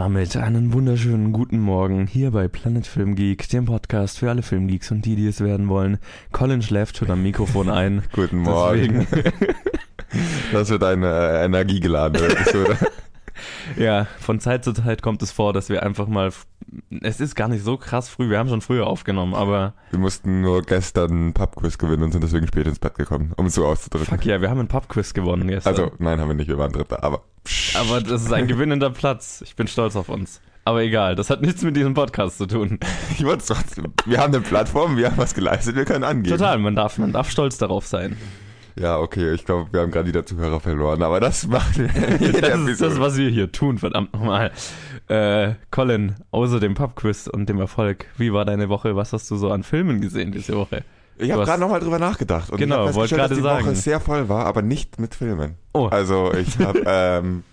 Damit einen wunderschönen guten Morgen hier bei Planet Film Geek, dem Podcast für alle Filmgeeks und die, die es werden wollen. Colin schläft schon am Mikrofon ein. Guten Morgen. das wird eine äh, energiegeladene Episode. ja, von Zeit zu Zeit kommt es vor, dass wir einfach mal. Es ist gar nicht so krass früh, wir haben schon früher aufgenommen, aber. Wir mussten nur gestern einen Pubquiz gewinnen und sind deswegen spät ins Bett gekommen, um es so auszudrücken. Fuck ja, wir haben einen Pubquiz gewonnen gestern. Also, nein, haben wir nicht, wir waren Dritter, aber. Aber das ist ein gewinnender Platz. Ich bin stolz auf uns. Aber egal, das hat nichts mit diesem Podcast zu tun. Ich wollte trotzdem. Wir haben eine Plattform, wir haben was geleistet, wir können angehen. Total, man darf, man darf stolz darauf sein. Ja, okay, ich glaube, wir haben gerade wieder Zuhörer verloren, aber das macht das ist das, was wir hier tun, verdammt nochmal. Äh, Colin, außer dem Pubquiz und dem Erfolg, wie war deine Woche? Was hast du so an Filmen gesehen diese Woche? Ich habe gerade nochmal drüber nachgedacht und genau, ich wollte gerade dass die sagen. Woche sehr voll war, aber nicht mit Filmen. Oh. Also ich habe ähm,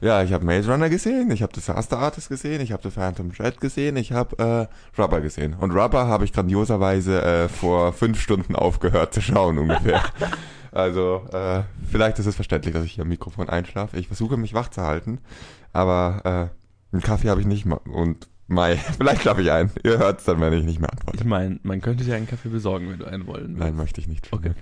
ja, ich habe Maze Runner gesehen, ich habe Disaster Artist gesehen, ich habe The Phantom Thread gesehen, ich habe äh, Rubber gesehen. Und Rubber habe ich grandioserweise äh, vor fünf Stunden aufgehört zu schauen ungefähr. also äh, vielleicht ist es verständlich, dass ich hier am Mikrofon einschlafe. Ich versuche mich wach zu halten, aber äh, einen Kaffee habe ich nicht und Mai, vielleicht schlafe ich ein. Ihr hört es dann, wenn ich nicht mehr antworte. Ich meine, man könnte dir einen Kaffee besorgen, wenn du einen wollen willst. Nein, möchte ich nicht. Okay.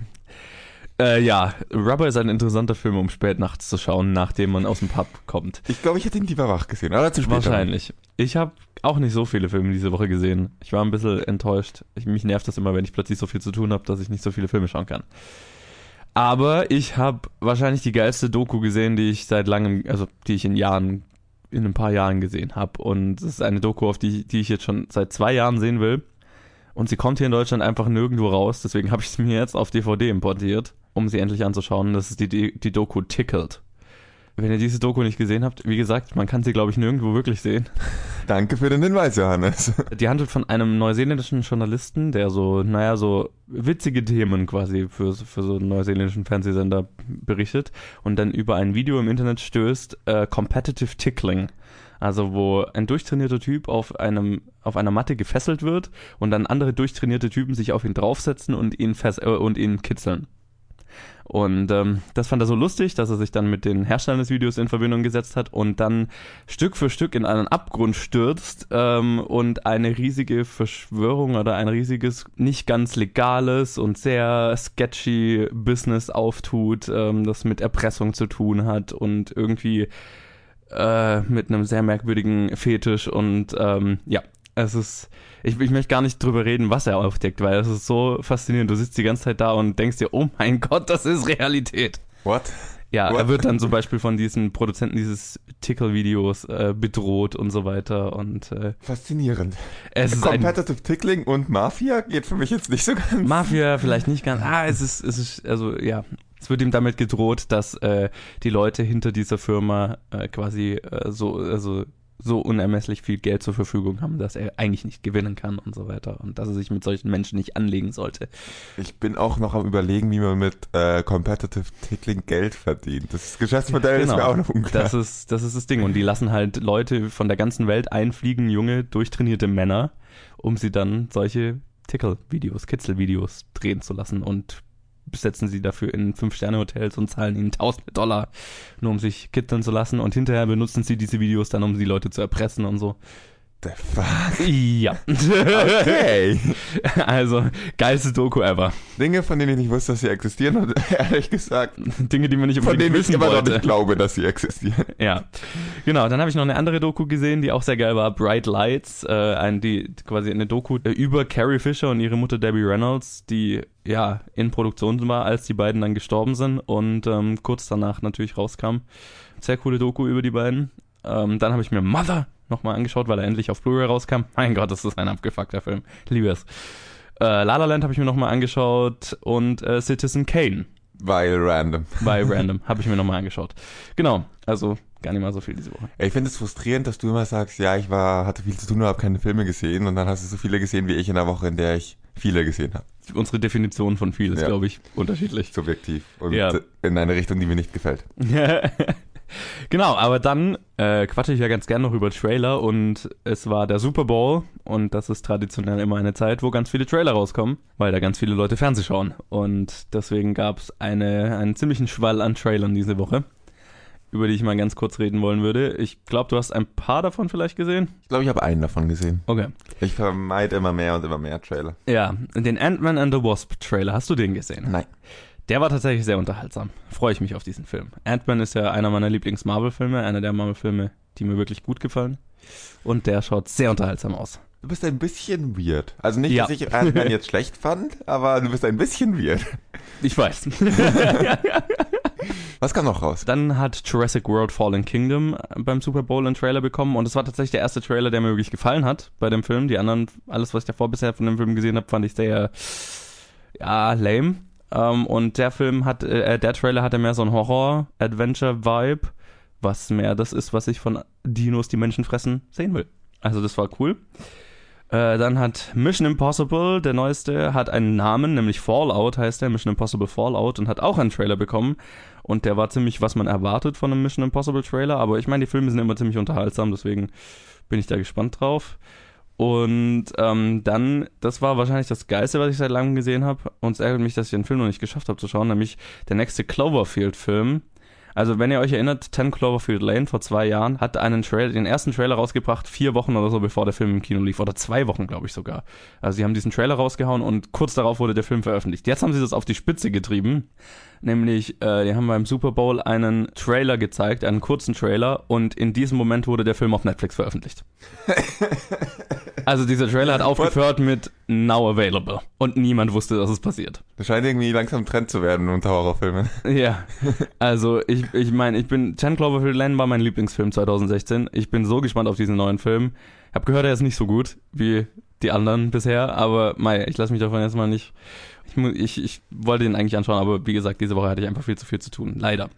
Äh, ja, Rubber ist ein interessanter Film, um spät nachts zu schauen, nachdem man aus dem Pub kommt. Ich glaube, ich hätte ihn lieber wach gesehen, aber zu spät. Wahrscheinlich. Ich habe auch nicht so viele Filme diese Woche gesehen. Ich war ein bisschen enttäuscht. Ich, mich nervt das immer, wenn ich plötzlich so viel zu tun habe, dass ich nicht so viele Filme schauen kann. Aber ich habe wahrscheinlich die geilste Doku gesehen, die ich seit langem, also die ich in Jahren, in ein paar Jahren gesehen habe. Und es ist eine Doku, auf die, die ich jetzt schon seit zwei Jahren sehen will. Und sie kommt hier in Deutschland einfach nirgendwo raus. Deswegen habe ich sie mir jetzt auf DVD importiert, um sie endlich anzuschauen. Das ist die, die, die Doku Tickled. Wenn ihr diese Doku nicht gesehen habt, wie gesagt, man kann sie, glaube ich, nirgendwo wirklich sehen. Danke für den Hinweis, Johannes. Die handelt von einem neuseeländischen Journalisten, der so, naja, so witzige Themen quasi für, für so einen neuseeländischen Fernsehsender berichtet und dann über ein Video im Internet stößt, äh, Competitive Tickling. Also wo ein durchtrainierter Typ auf einem auf einer Matte gefesselt wird und dann andere durchtrainierte Typen sich auf ihn draufsetzen und ihn fess äh, und ihn kitzeln. Und ähm, das fand er so lustig, dass er sich dann mit den Herstellern des Videos in Verbindung gesetzt hat und dann Stück für Stück in einen Abgrund stürzt ähm, und eine riesige Verschwörung oder ein riesiges, nicht ganz legales und sehr sketchy Business auftut, ähm, das mit Erpressung zu tun hat und irgendwie äh, mit einem sehr merkwürdigen Fetisch und ähm, ja, es ist, ich, ich möchte gar nicht drüber reden, was er aufdeckt, weil es ist so faszinierend. Du sitzt die ganze Zeit da und denkst dir, oh mein Gott, das ist Realität. What? Ja, What? er wird dann zum Beispiel von diesen Produzenten dieses Tickle-Videos äh, bedroht und so weiter und äh, Faszinierend. es ist ein Competitive Tickling und Mafia geht für mich jetzt nicht so ganz. Mafia vielleicht nicht ganz. Ah, es ist, es ist, also ja, es wird ihm damit gedroht, dass äh, die Leute hinter dieser Firma äh, quasi äh, so, also so unermesslich viel Geld zur Verfügung haben, dass er eigentlich nicht gewinnen kann und so weiter und dass er sich mit solchen Menschen nicht anlegen sollte. Ich bin auch noch am überlegen, wie man mit äh, Competitive Tickling Geld verdient. Das Geschäftsmodell ist mir auch noch unklar. Genau. Das ist, das ist das Ding. Und die lassen halt Leute von der ganzen Welt einfliegen, junge, durchtrainierte Männer, um sie dann solche Tickle-Videos, Kitzel-Videos drehen zu lassen und setzen sie dafür in Fünf-Sterne-Hotels und zahlen ihnen tausende Dollar, nur um sich kitzeln zu lassen. Und hinterher benutzen sie diese Videos dann, um die Leute zu erpressen und so. The fuck? Ja. Okay. Also, geilste Doku ever. Dinge, von denen ich nicht wusste, dass sie existieren und ehrlich gesagt, Dinge, die man nicht von denen ich wissen immer noch wollte. nicht glaube, dass sie existieren. Ja, genau. Dann habe ich noch eine andere Doku gesehen, die auch sehr geil war. Bright Lights, äh, ein, die quasi eine Doku äh, über Carrie Fisher und ihre Mutter Debbie Reynolds, die ja in Produktion war, als die beiden dann gestorben sind und ähm, kurz danach natürlich rauskam. Sehr coole Doku über die beiden. Ähm, dann habe ich mir Mother nochmal angeschaut, weil er endlich auf Blu-ray rauskam. Mein Gott, das ist ein abgefuckter Film. Liebe es. Äh, La La Land habe ich mir nochmal angeschaut und äh, Citizen Kane Weil random. bei Random habe ich mir nochmal angeschaut. Genau, also gar nicht mal so viel diese Woche. Ich finde es frustrierend, dass du immer sagst, ja, ich war, hatte viel zu tun und habe keine Filme gesehen und dann hast du so viele gesehen wie ich in der Woche, in der ich viele gesehen habe. Unsere Definition von viel ist, Ja. glaube ich, unterschiedlich. Subjektiv. Und Ja. in eine Richtung, die mir nicht gefällt. genau, aber dann äh, quatsche ich ja ganz gern noch über Trailer und es war der Super Bowl und das ist traditionell immer eine Zeit, wo ganz viele Trailer rauskommen, weil da ganz viele Leute Fernseh schauen. Und deswegen gab es eine, einen ziemlichen Schwall an Trailern diese Woche. über die ich mal ganz kurz reden wollen würde. Ich glaube, du hast ein paar davon vielleicht gesehen. Ich glaube, ich habe einen davon gesehen. Okay. Ich vermeide immer mehr und immer mehr Trailer. Ja, den Ant-Man and the Wasp Trailer, hast du den gesehen? Nein. Der war tatsächlich sehr unterhaltsam. Freue ich mich auf diesen Film. Ant-Man ist ja einer meiner Lieblings-Marvel-Filme, einer der Marvel-Filme, die mir wirklich gut gefallen. Und der schaut sehr unterhaltsam aus. Du bist ein bisschen weird. Also nicht, Ja. dass ich Ant-Man jetzt schlecht fand, aber du bist ein bisschen weird. Ich weiß. Was kam noch raus? Dann hat Jurassic World Fallen Kingdom beim Super Bowl einen Trailer bekommen und das war tatsächlich der erste Trailer, der mir wirklich gefallen hat bei dem Film. Die anderen, alles, was ich davor bisher von dem Film gesehen habe, fand ich sehr, ja, lame. Ähm, und der Film hat, äh, der Trailer hatte mehr so einen Horror-Adventure-Vibe, was mehr das ist, was ich von Dinos, die Menschen fressen, sehen will. Also das war cool. Äh, dann hat Mission Impossible, der neueste, hat einen Namen, nämlich Fallout heißt der, Mission Impossible Fallout, und hat auch einen Trailer bekommen. Und der war ziemlich, was man erwartet von einem Mission Impossible Trailer. Aber ich meine, die Filme sind immer ziemlich unterhaltsam, deswegen bin ich da gespannt drauf. Und ähm, dann, das war wahrscheinlich das Geilste, was ich seit langem gesehen habe. Und es ärgert mich, dass ich den Film noch nicht geschafft habe zu schauen, nämlich der nächste Cloverfield-Film. Also, wenn ihr euch erinnert, 10 Cloverfield Lane vor zwei Jahren hat einen Trailer, den ersten Trailer rausgebracht, vier Wochen oder so, bevor der Film im Kino lief. Oder zwei Wochen, glaube ich sogar. Also, sie haben diesen Trailer rausgehauen und kurz darauf wurde der Film veröffentlicht. Jetzt haben sie das auf die Spitze getrieben. Nämlich, äh, die haben beim Super Bowl einen Trailer gezeigt, einen kurzen Trailer, und in diesem Moment wurde der Film auf Netflix veröffentlicht. also, dieser Trailer hat aufgehört mit Now Available. Und niemand wusste, dass es passiert. Das scheint irgendwie langsam Trend zu werden unter Horrorfilmen. Ja, also ich, ich meine, ich bin, 10 Cloverfield Lane war mein Lieblingsfilm 2016. Ich bin so gespannt auf diesen neuen Film. Hab gehört, er ist nicht so gut wie die anderen bisher, aber mei, ich lasse mich davon jetzt mal nicht. Ich, ich, ich wollte den eigentlich anschauen, aber wie gesagt, diese Woche hatte ich einfach viel zu viel zu tun. Leider.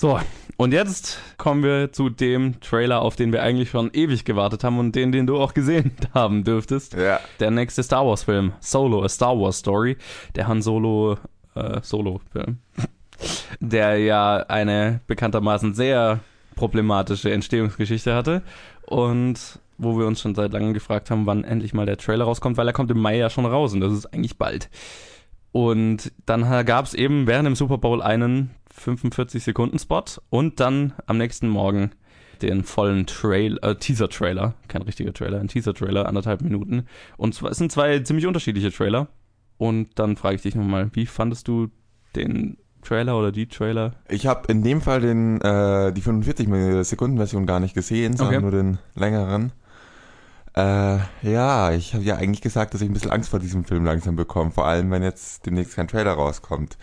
So, und jetzt kommen wir zu dem Trailer, auf den wir eigentlich schon ewig gewartet haben und den, den du auch gesehen haben dürftest. Ja. Der nächste Star Wars Film, Solo, a Star Wars Story, der Han Solo äh, Solo Film, der ja eine bekanntermaßen sehr problematische Entstehungsgeschichte hatte und wo wir uns schon seit langem gefragt haben, wann endlich mal der Trailer rauskommt, weil er kommt im Mai ja schon raus und das ist eigentlich bald. Und dann gab es eben während dem Super Bowl einen 45-Sekunden-Spot und dann am nächsten Morgen den vollen Trail, äh, Teaser-Trailer, kein richtiger Trailer, ein Teaser-Trailer, anderthalb Minuten. Und zwar, es sind zwei ziemlich unterschiedliche Trailer. Und dann frage ich dich nochmal, wie fandest du den Trailer oder die Trailer? Ich habe in dem Fall den, äh, die 45-Sekunden-Version gar nicht gesehen, sondern Okay. nur den längeren. Äh, ja, ich habe ja eigentlich gesagt, dass ich ein bisschen Angst vor diesem Film langsam bekomme, vor allem wenn jetzt demnächst kein Trailer rauskommt.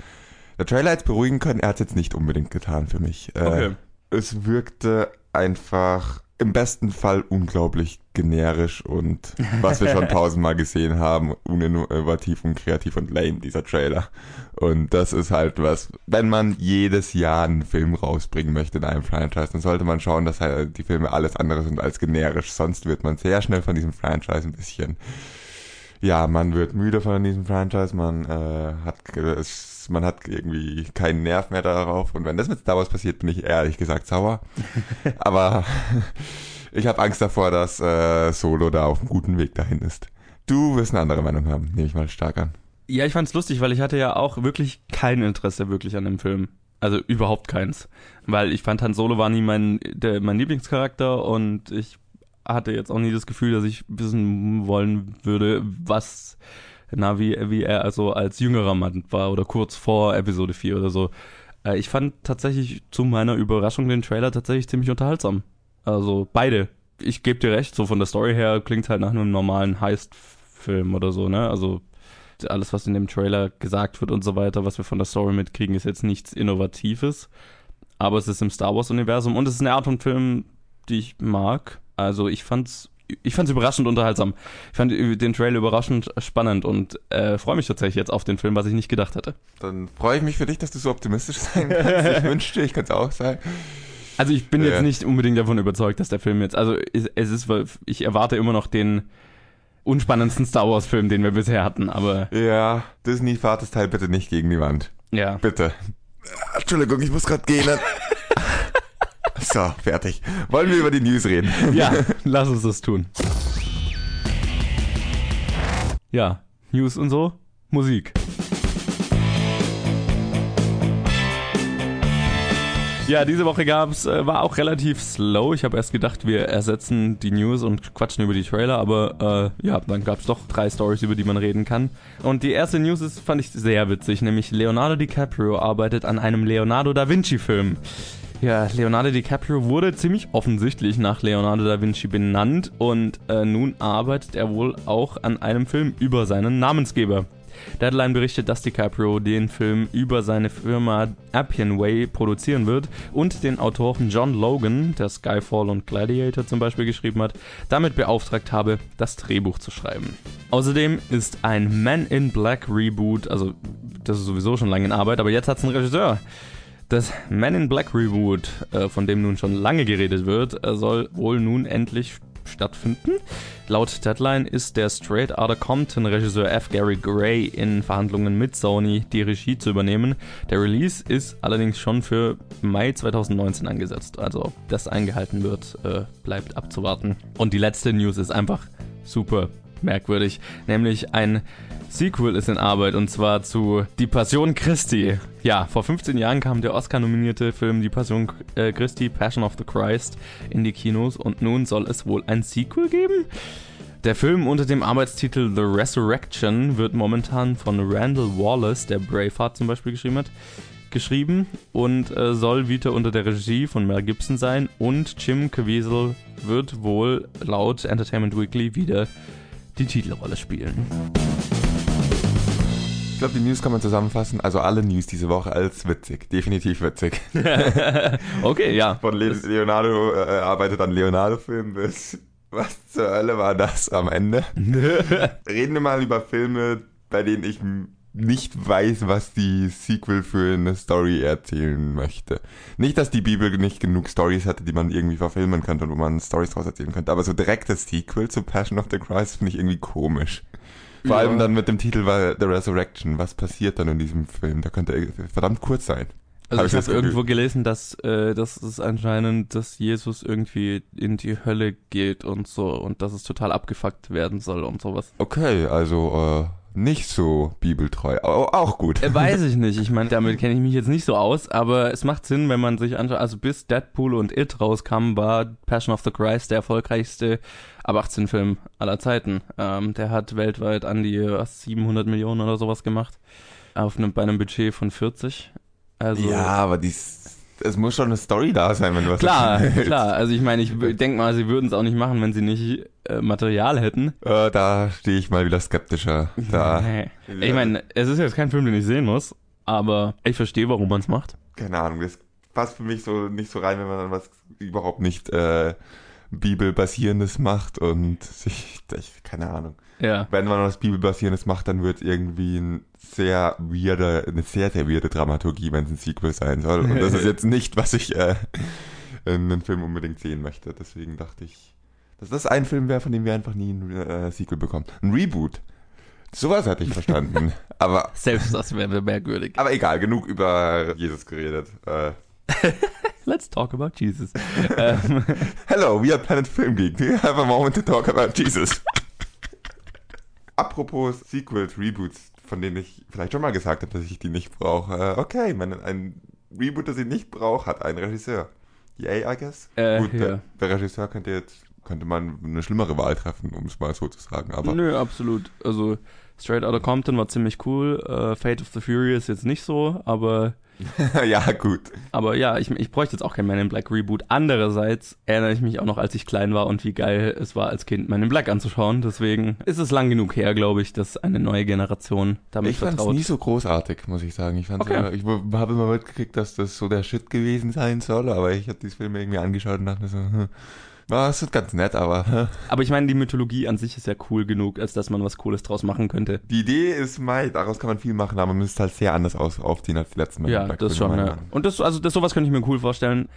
Der Trailer es beruhigen können, er hat es jetzt nicht unbedingt getan für mich. Äh, es wirkte einfach im besten Fall unglaublich generisch und was wir schon tausendmal gesehen haben, uninnovativ und kreativ und lame, dieser Trailer. Und das ist halt was, wenn man jedes Jahr einen Film rausbringen möchte in einem Franchise, dann sollte man schauen, dass halt die Filme alles andere sind als generisch. Sonst wird man sehr schnell von diesem Franchise ein bisschen, ja, man wird müde von diesem Franchise, man äh, hat es, man hat irgendwie keinen Nerv mehr darauf. Und wenn das mit Star Wars passiert, bin ich ehrlich gesagt sauer. Aber ich habe Angst davor, dass äh, Solo da auf einem guten Weg dahin ist. Du wirst eine andere Meinung haben, nehme ich mal stark an. Ja, ich fand's lustig, weil ich hatte ja auch wirklich kein Interesse wirklich an dem Film. Also überhaupt keins. Weil ich fand Han Solo war nie mein, der, mein Lieblingscharakter und ich hatte jetzt auch nie das Gefühl, dass ich wissen wollen würde, was, na, wie, wie er also als jüngerer Mann war oder kurz vor Episode 4 oder so. Äh, ich fand tatsächlich zu meiner Überraschung den Trailer tatsächlich ziemlich unterhaltsam. Also beide. Ich gebe dir recht, so von der Story her klingt halt nach einem normalen Heist-Film oder so, ne? Also alles, was in dem Trailer gesagt wird und so weiter, was wir von der Story mitkriegen, ist jetzt nichts Innovatives. Aber es ist im Star Wars-Universum und es ist eine Art von Film, die ich mag. Also ich fand's, ich fand's überraschend unterhaltsam. Ich fand den Trailer überraschend spannend und äh, freue mich tatsächlich jetzt auf den Film, was ich nicht gedacht hätte. Dann freue ich mich für dich, dass du so optimistisch sein kannst. Ich wünschte, ich kann es auch sein. Also ich bin Ja. jetzt nicht unbedingt davon überzeugt, dass der Film jetzt, also es, es ist, ich erwarte immer noch den unspannendsten Star Wars Film, den wir bisher hatten, aber Ja, Disney, fahrt das Teil bitte nicht gegen die Wand. ja. Bitte. Entschuldigung, ich muss gerade gehen. So, fertig. Wollen wir über die News reden? Ja, lass uns das tun. Ja, News und so, Musik. Ja, diese Woche gab's, äh, war auch relativ slow. Ich habe erst gedacht, wir ersetzen die News und quatschen über die Trailer, aber äh, ja, dann gab's doch drei Stories, über die man reden kann. Und die erste News ist, fand ich sehr witzig, nämlich Leonardo DiCaprio arbeitet an einem Leonardo da Vinci-Film. Ja, Leonardo DiCaprio wurde ziemlich offensichtlich nach Leonardo da Vinci benannt und äh, nun arbeitet er wohl auch an einem Film über seinen Namensgeber. Deadline berichtet, dass DiCaprio den Film über seine Firma Appian Way produzieren wird und den Autoren John Logan, der Skyfall und Gladiator zum Beispiel geschrieben hat, damit beauftragt habe, das Drehbuch zu schreiben. Außerdem ist ein Man in Black Reboot, also das ist sowieso schon lange in Arbeit, aber jetzt hat es einen Regisseur. Das Man in Black Reboot, äh, von dem nun schon lange geredet wird, äh, soll wohl nun endlich stattfinden. Laut Deadline ist der Straight Outta Compton Regisseur F. Gary Gray in Verhandlungen mit Sony, die Regie zu übernehmen. Der Release ist allerdings schon für Mai 2019 angesetzt. Also ob das eingehalten wird, äh, bleibt abzuwarten. Und die letzte News ist einfach super merkwürdig, nämlich ein Sequel ist in Arbeit und zwar zu Die Passion Christi. Ja, vor 15 Jahren kam der Oscar-nominierte Film Die Passion äh, Christi, Passion of the Christ, in die Kinos und nun soll es wohl ein Sequel geben? Der Film unter dem Arbeitstitel The Resurrection wird momentan von Randall Wallace, der Braveheart zum Beispiel geschrieben hat, geschrieben und äh, soll wieder unter der Regie von Mel Gibson sein und Jim Caviezel wird wohl laut Entertainment Weekly wieder die Titelrolle spielen. Ich glaube, die News kann man zusammenfassen. Also alle News diese Woche als witzig. Definitiv witzig. okay, ja. Von Le Leonardo äh, arbeitet an Leonardo-Film bis was zur Hölle war das am Ende? Reden wir mal über Filme, bei denen ich nicht weiß, was die Sequel für eine Story erzählen möchte. Nicht, dass die Bibel nicht genug Stories hatte, die man irgendwie verfilmen könnte und wo man Stories draus erzählen könnte, aber so direkt das Sequel zu Passion of the Christ finde ich irgendwie komisch. Vor allem dann mit dem Titel war The Resurrection. Was passiert dann in diesem Film? Der könnte verdammt kurz sein. Also hab ich, ich habe irgendwo gelesen, dass, äh, dass es anscheinend, dass Jesus irgendwie in die Hölle geht und so und dass es total abgefuckt werden soll und sowas. Okay, also äh, nicht so bibeltreu, auch gut. Äh, weiß ich nicht. Ich meine, damit kenne ich mich jetzt nicht so aus, aber es macht Sinn, wenn man sich anschaut. Also bis Deadpool und It rauskamen, war Passion of the Christ der erfolgreichste ab 18 Film aller Zeiten. Ähm, der hat weltweit an die was, 700 Millionen oder sowas gemacht. Auf einem, bei einem Budget von 40. Also, ja, aber dies, es muss schon eine Story da sein, wenn du was Klar, klar. Also ich meine, ich denke mal, sie würden es auch nicht machen, wenn sie nicht äh, Material hätten. Äh, da stehe ich mal wieder skeptischer. Da. ich meine, es ist jetzt kein Film, den ich sehen muss, aber ich verstehe, warum man es macht. Keine Ahnung, das passt für mich so nicht so rein, wenn man dann was überhaupt nicht äh, Bibelbasierendes macht und sich, ich, keine Ahnung. Ja. Wenn man was Bibelbasierendes macht, dann wird irgendwie ein sehr weirde, eine sehr, sehr weirde Dramaturgie, wenn es ein Sequel sein soll. Und das ist jetzt nicht, was ich äh, in einem Film unbedingt sehen möchte. Deswegen dachte ich, dass das ein Film wäre, von dem wir einfach nie ein äh, Sequel bekommen. Ein Reboot. Sowas hatte ich verstanden. aber selbst das wäre merkwürdig. Aber egal, genug über Jesus geredet. Äh, Let's talk about Jesus. Hello, we are Planet Film Geek. We have a moment to talk about Jesus. Apropos Sequels, Reboots, von denen ich vielleicht schon mal gesagt habe, dass ich die nicht brauche. Okay, man, ein Reboot, das ich nicht brauche, hat einen Regisseur. Yay, I guess. Äh, Gut, ja. der, der Regisseur könnte jetzt könnte man eine schlimmere Wahl treffen, um es mal so zu sagen. Aber Nö, absolut. Also Straight Outta Compton war ziemlich cool. Uh, Fate of the Furious jetzt nicht so, aber ja, gut. Aber ja, ich, ich bräuchte jetzt auch kein Man in Black Reboot. Andererseits erinnere ich mich auch noch, als ich klein war und wie geil es war, als Kind Man in Black anzuschauen. Deswegen ist es lang genug her, glaube ich, dass eine neue Generation damit ich vertraut. Ich fand es nie so großartig, muss ich sagen. Ich, okay. immer, ich habe immer mitgekriegt, dass das so der Shit gewesen sein soll, aber ich habe dieses Film irgendwie angeschaut und dachte mir so, hm, ja, es ist ganz nett, aber. Aber ich meine, die Mythologie an sich ist ja cool genug, als dass man was Cooles draus machen könnte. Die Idee ist mei, daraus kann man viel machen, aber man müsste halt sehr anders aus, aufziehen als die letzten Mal. Ja, das schon, ja. Und das, also das, sowas könnte ich mir cool vorstellen.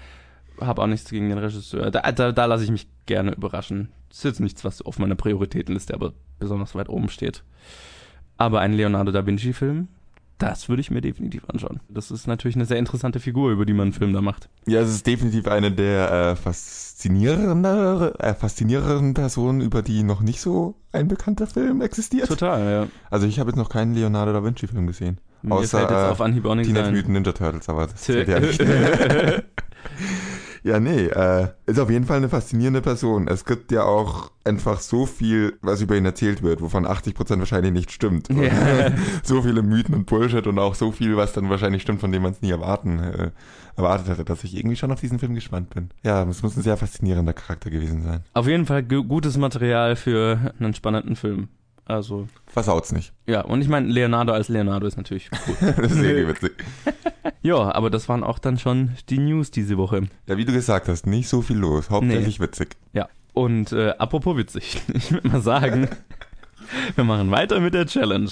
Hab auch nichts gegen den Regisseur. Da, da, da lasse ich mich gerne überraschen. Das ist jetzt nichts, was auf meiner Prioritätenliste aber besonders weit oben steht. Aber ein Leonardo da Vinci-Film, das würde ich mir definitiv anschauen. Das ist natürlich eine sehr interessante Figur, über die man einen Film da macht. Ja, es ist definitiv eine der äh, faszinierenden, äh, faszinierenden Personen, über die noch nicht so ein bekannter Film existiert. Total, ja. Also ich habe jetzt noch keinen Leonardo da Vinci Film gesehen. Mir außer fällt jetzt auf Anhieb auch Teenage Mutant Ninja Turtles, aber das zählt ja nicht. Ja, nee, äh, ist auf jeden Fall eine faszinierende Person. Es gibt ja auch einfach so viel, was über ihn erzählt wird, wovon 80% wahrscheinlich nicht stimmt. Ja. so viele Mythen und Bullshit und auch so viel, was dann wahrscheinlich stimmt, von dem man es nie erwarten, äh, erwartet hätte, dass ich irgendwie schon auf diesen Film gespannt bin. Ja, es muss ein sehr faszinierender Charakter gewesen sein. Auf jeden Fall gu- gutes Material für einen spannenden Film. Also, Versaut's nicht. ja, und ich meine, Leonardo als Leonardo ist natürlich gut. das ist irgendwie witzig. ja, aber das waren auch dann schon die News diese Woche. Ja, wie du gesagt hast, nicht so viel los. Hauptsächlich witzig. Ja, und äh, apropos witzig, ich würde mal sagen, wir machen weiter mit der Challenge.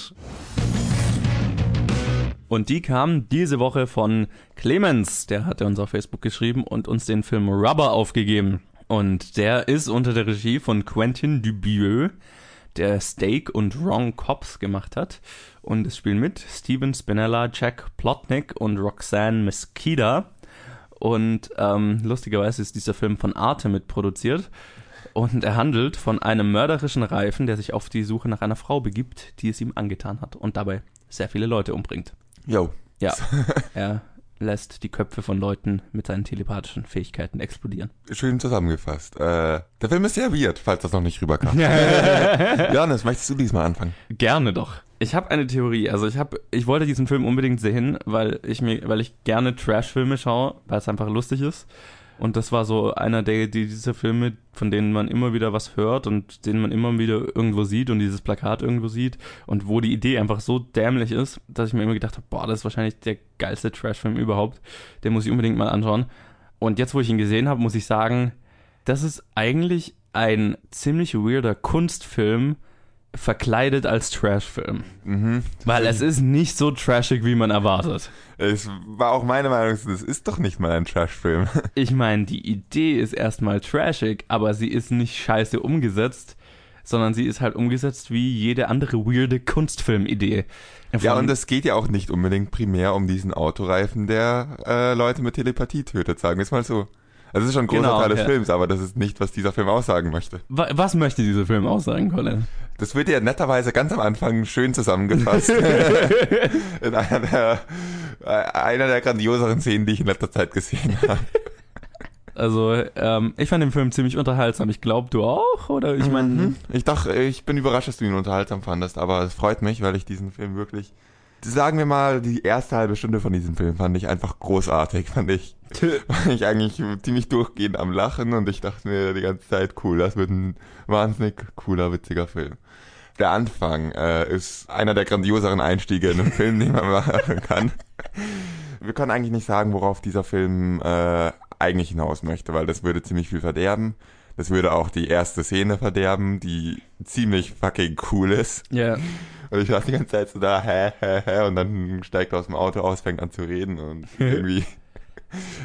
Und die kam diese Woche von Clemens, der hatte uns auf Facebook geschrieben und uns den Film Rubber aufgegeben. Und der ist unter der Regie von Quentin Dubieux, der Steak und Wrong Cops gemacht hat. Und es spielen mit Steven Spinella, Jack Plotnick und Roxanne Mesquida. Und ähm, lustigerweise ist dieser Film von Arte mitproduziert. Und er handelt von einem mörderischen Reifen, der sich auf die Suche nach einer Frau begibt, die es ihm angetan hat und dabei sehr viele Leute umbringt. Jo. Ja, er lässt die Köpfe von Leuten mit seinen telepathischen Fähigkeiten explodieren. Schön zusammengefasst. Äh, der Film ist sehr weird, falls das noch nicht rüberkam. Johannes, möchtest du diesmal anfangen? Gerne doch. Ich habe eine Theorie. Also ich habe, ich wollte diesen Film unbedingt sehen, weil ich mir, weil ich gerne Trash-Filme schaue, weil es einfach lustig ist. Und das war so einer der die, diese Filme, von denen man immer wieder was hört und denen man immer wieder irgendwo sieht und dieses Plakat irgendwo sieht und wo die Idee einfach so dämlich ist, dass ich mir immer gedacht habe, boah, das ist wahrscheinlich der geilste Trash-Film überhaupt. Den muss ich unbedingt mal anschauen. Und jetzt, wo ich ihn gesehen habe, muss ich sagen, das ist eigentlich ein ziemlich weirder Kunstfilm, verkleidet als Trashfilm. Mhm. Weil es ist nicht so trashig, wie man erwartet. Es war auch meine Meinung, das ist doch nicht mal ein Trash-Film. Ich meine, die Idee ist erstmal trashig, aber sie ist nicht scheiße umgesetzt, sondern sie ist halt umgesetzt wie jede andere weirde Kunstfilmidee. Ja, und es geht ja auch nicht unbedingt primär um diesen Autoreifen, der äh, Leute mit Telepathie tötet, sagen wir es mal so. Es ist schon ein großer Genau, Teil des ja. Films, aber das ist nicht, was dieser Film aussagen möchte. Wa- Was möchte dieser Film aussagen, Colin? Das wird ja netterweise ganz am Anfang schön zusammengefasst. in einer der, äh, einer der grandioseren Szenen, die ich in letzter Zeit gesehen habe. Also, ähm, ich fand den Film ziemlich unterhaltsam. Ich glaube, du auch? Oder ich meine, Mhm. Ich dachte, ich bin überrascht, dass du ihn unterhaltsam fandest, aber es freut mich, weil ich diesen Film wirklich, sagen wir mal, die erste halbe Stunde von diesem Film fand ich einfach großartig, fand ich, war ich eigentlich ziemlich durchgehend am Lachen und ich dachte mir die ganze Zeit, cool, das wird ein wahnsinnig cooler, witziger Film. Der Anfang äh, ist einer der grandioseren Einstiege in einen Film, den man machen kann. Wir können eigentlich nicht sagen, worauf dieser Film äh, eigentlich hinaus möchte, weil das würde ziemlich viel verderben. Das würde auch die erste Szene verderben, die ziemlich fucking cool ist. ja. Und ich war die ganze Zeit so da, hä, hä, hä, und dann steigt er aus dem Auto aus, fängt an zu reden und irgendwie,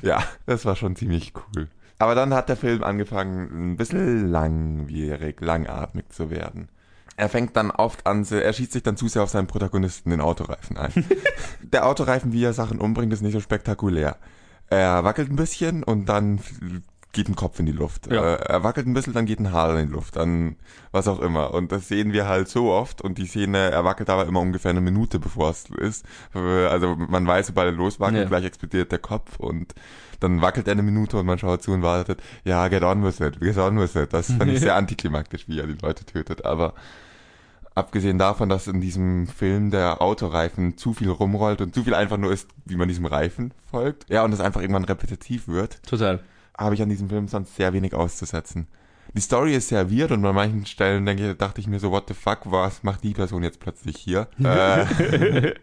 ja, das war schon ziemlich cool. Aber dann hat der Film angefangen, ein bisschen langwierig, langatmig zu werden. Er fängt dann oft an, er schießt sich dann zu sehr auf seinen Protagonisten, den Autoreifen ein. der Autoreifen, wie er Sachen umbringt, ist nicht so spektakulär. Er wackelt ein bisschen und dann geht ein Kopf in die Luft. Ja. Äh, Er wackelt ein bisschen, dann geht ein Haar in die Luft, dann was auch immer. Und das sehen wir halt so oft und die Szene, er wackelt aber immer ungefähr eine Minute, bevor es ist. Äh, Also man weiß, sobald er loswackelt, Ja. gleich explodiert der Kopf und dann wackelt er eine Minute und man schaut zu und wartet, ja, get on with it, get on with it. Das fand ich sehr antiklimaktisch, wie er die Leute tötet, aber abgesehen davon, dass in diesem Film der Autoreifen zu viel rumrollt und zu viel einfach nur ist, wie man diesem Reifen folgt, ja, und es einfach irgendwann repetitiv wird, Total. Habe ich an diesem Film sonst sehr wenig auszusetzen. Die Story ist sehr weird und an manchen Stellen denke, ich- dachte ich mir so, what the fuck, was macht die Person jetzt plötzlich hier? äh,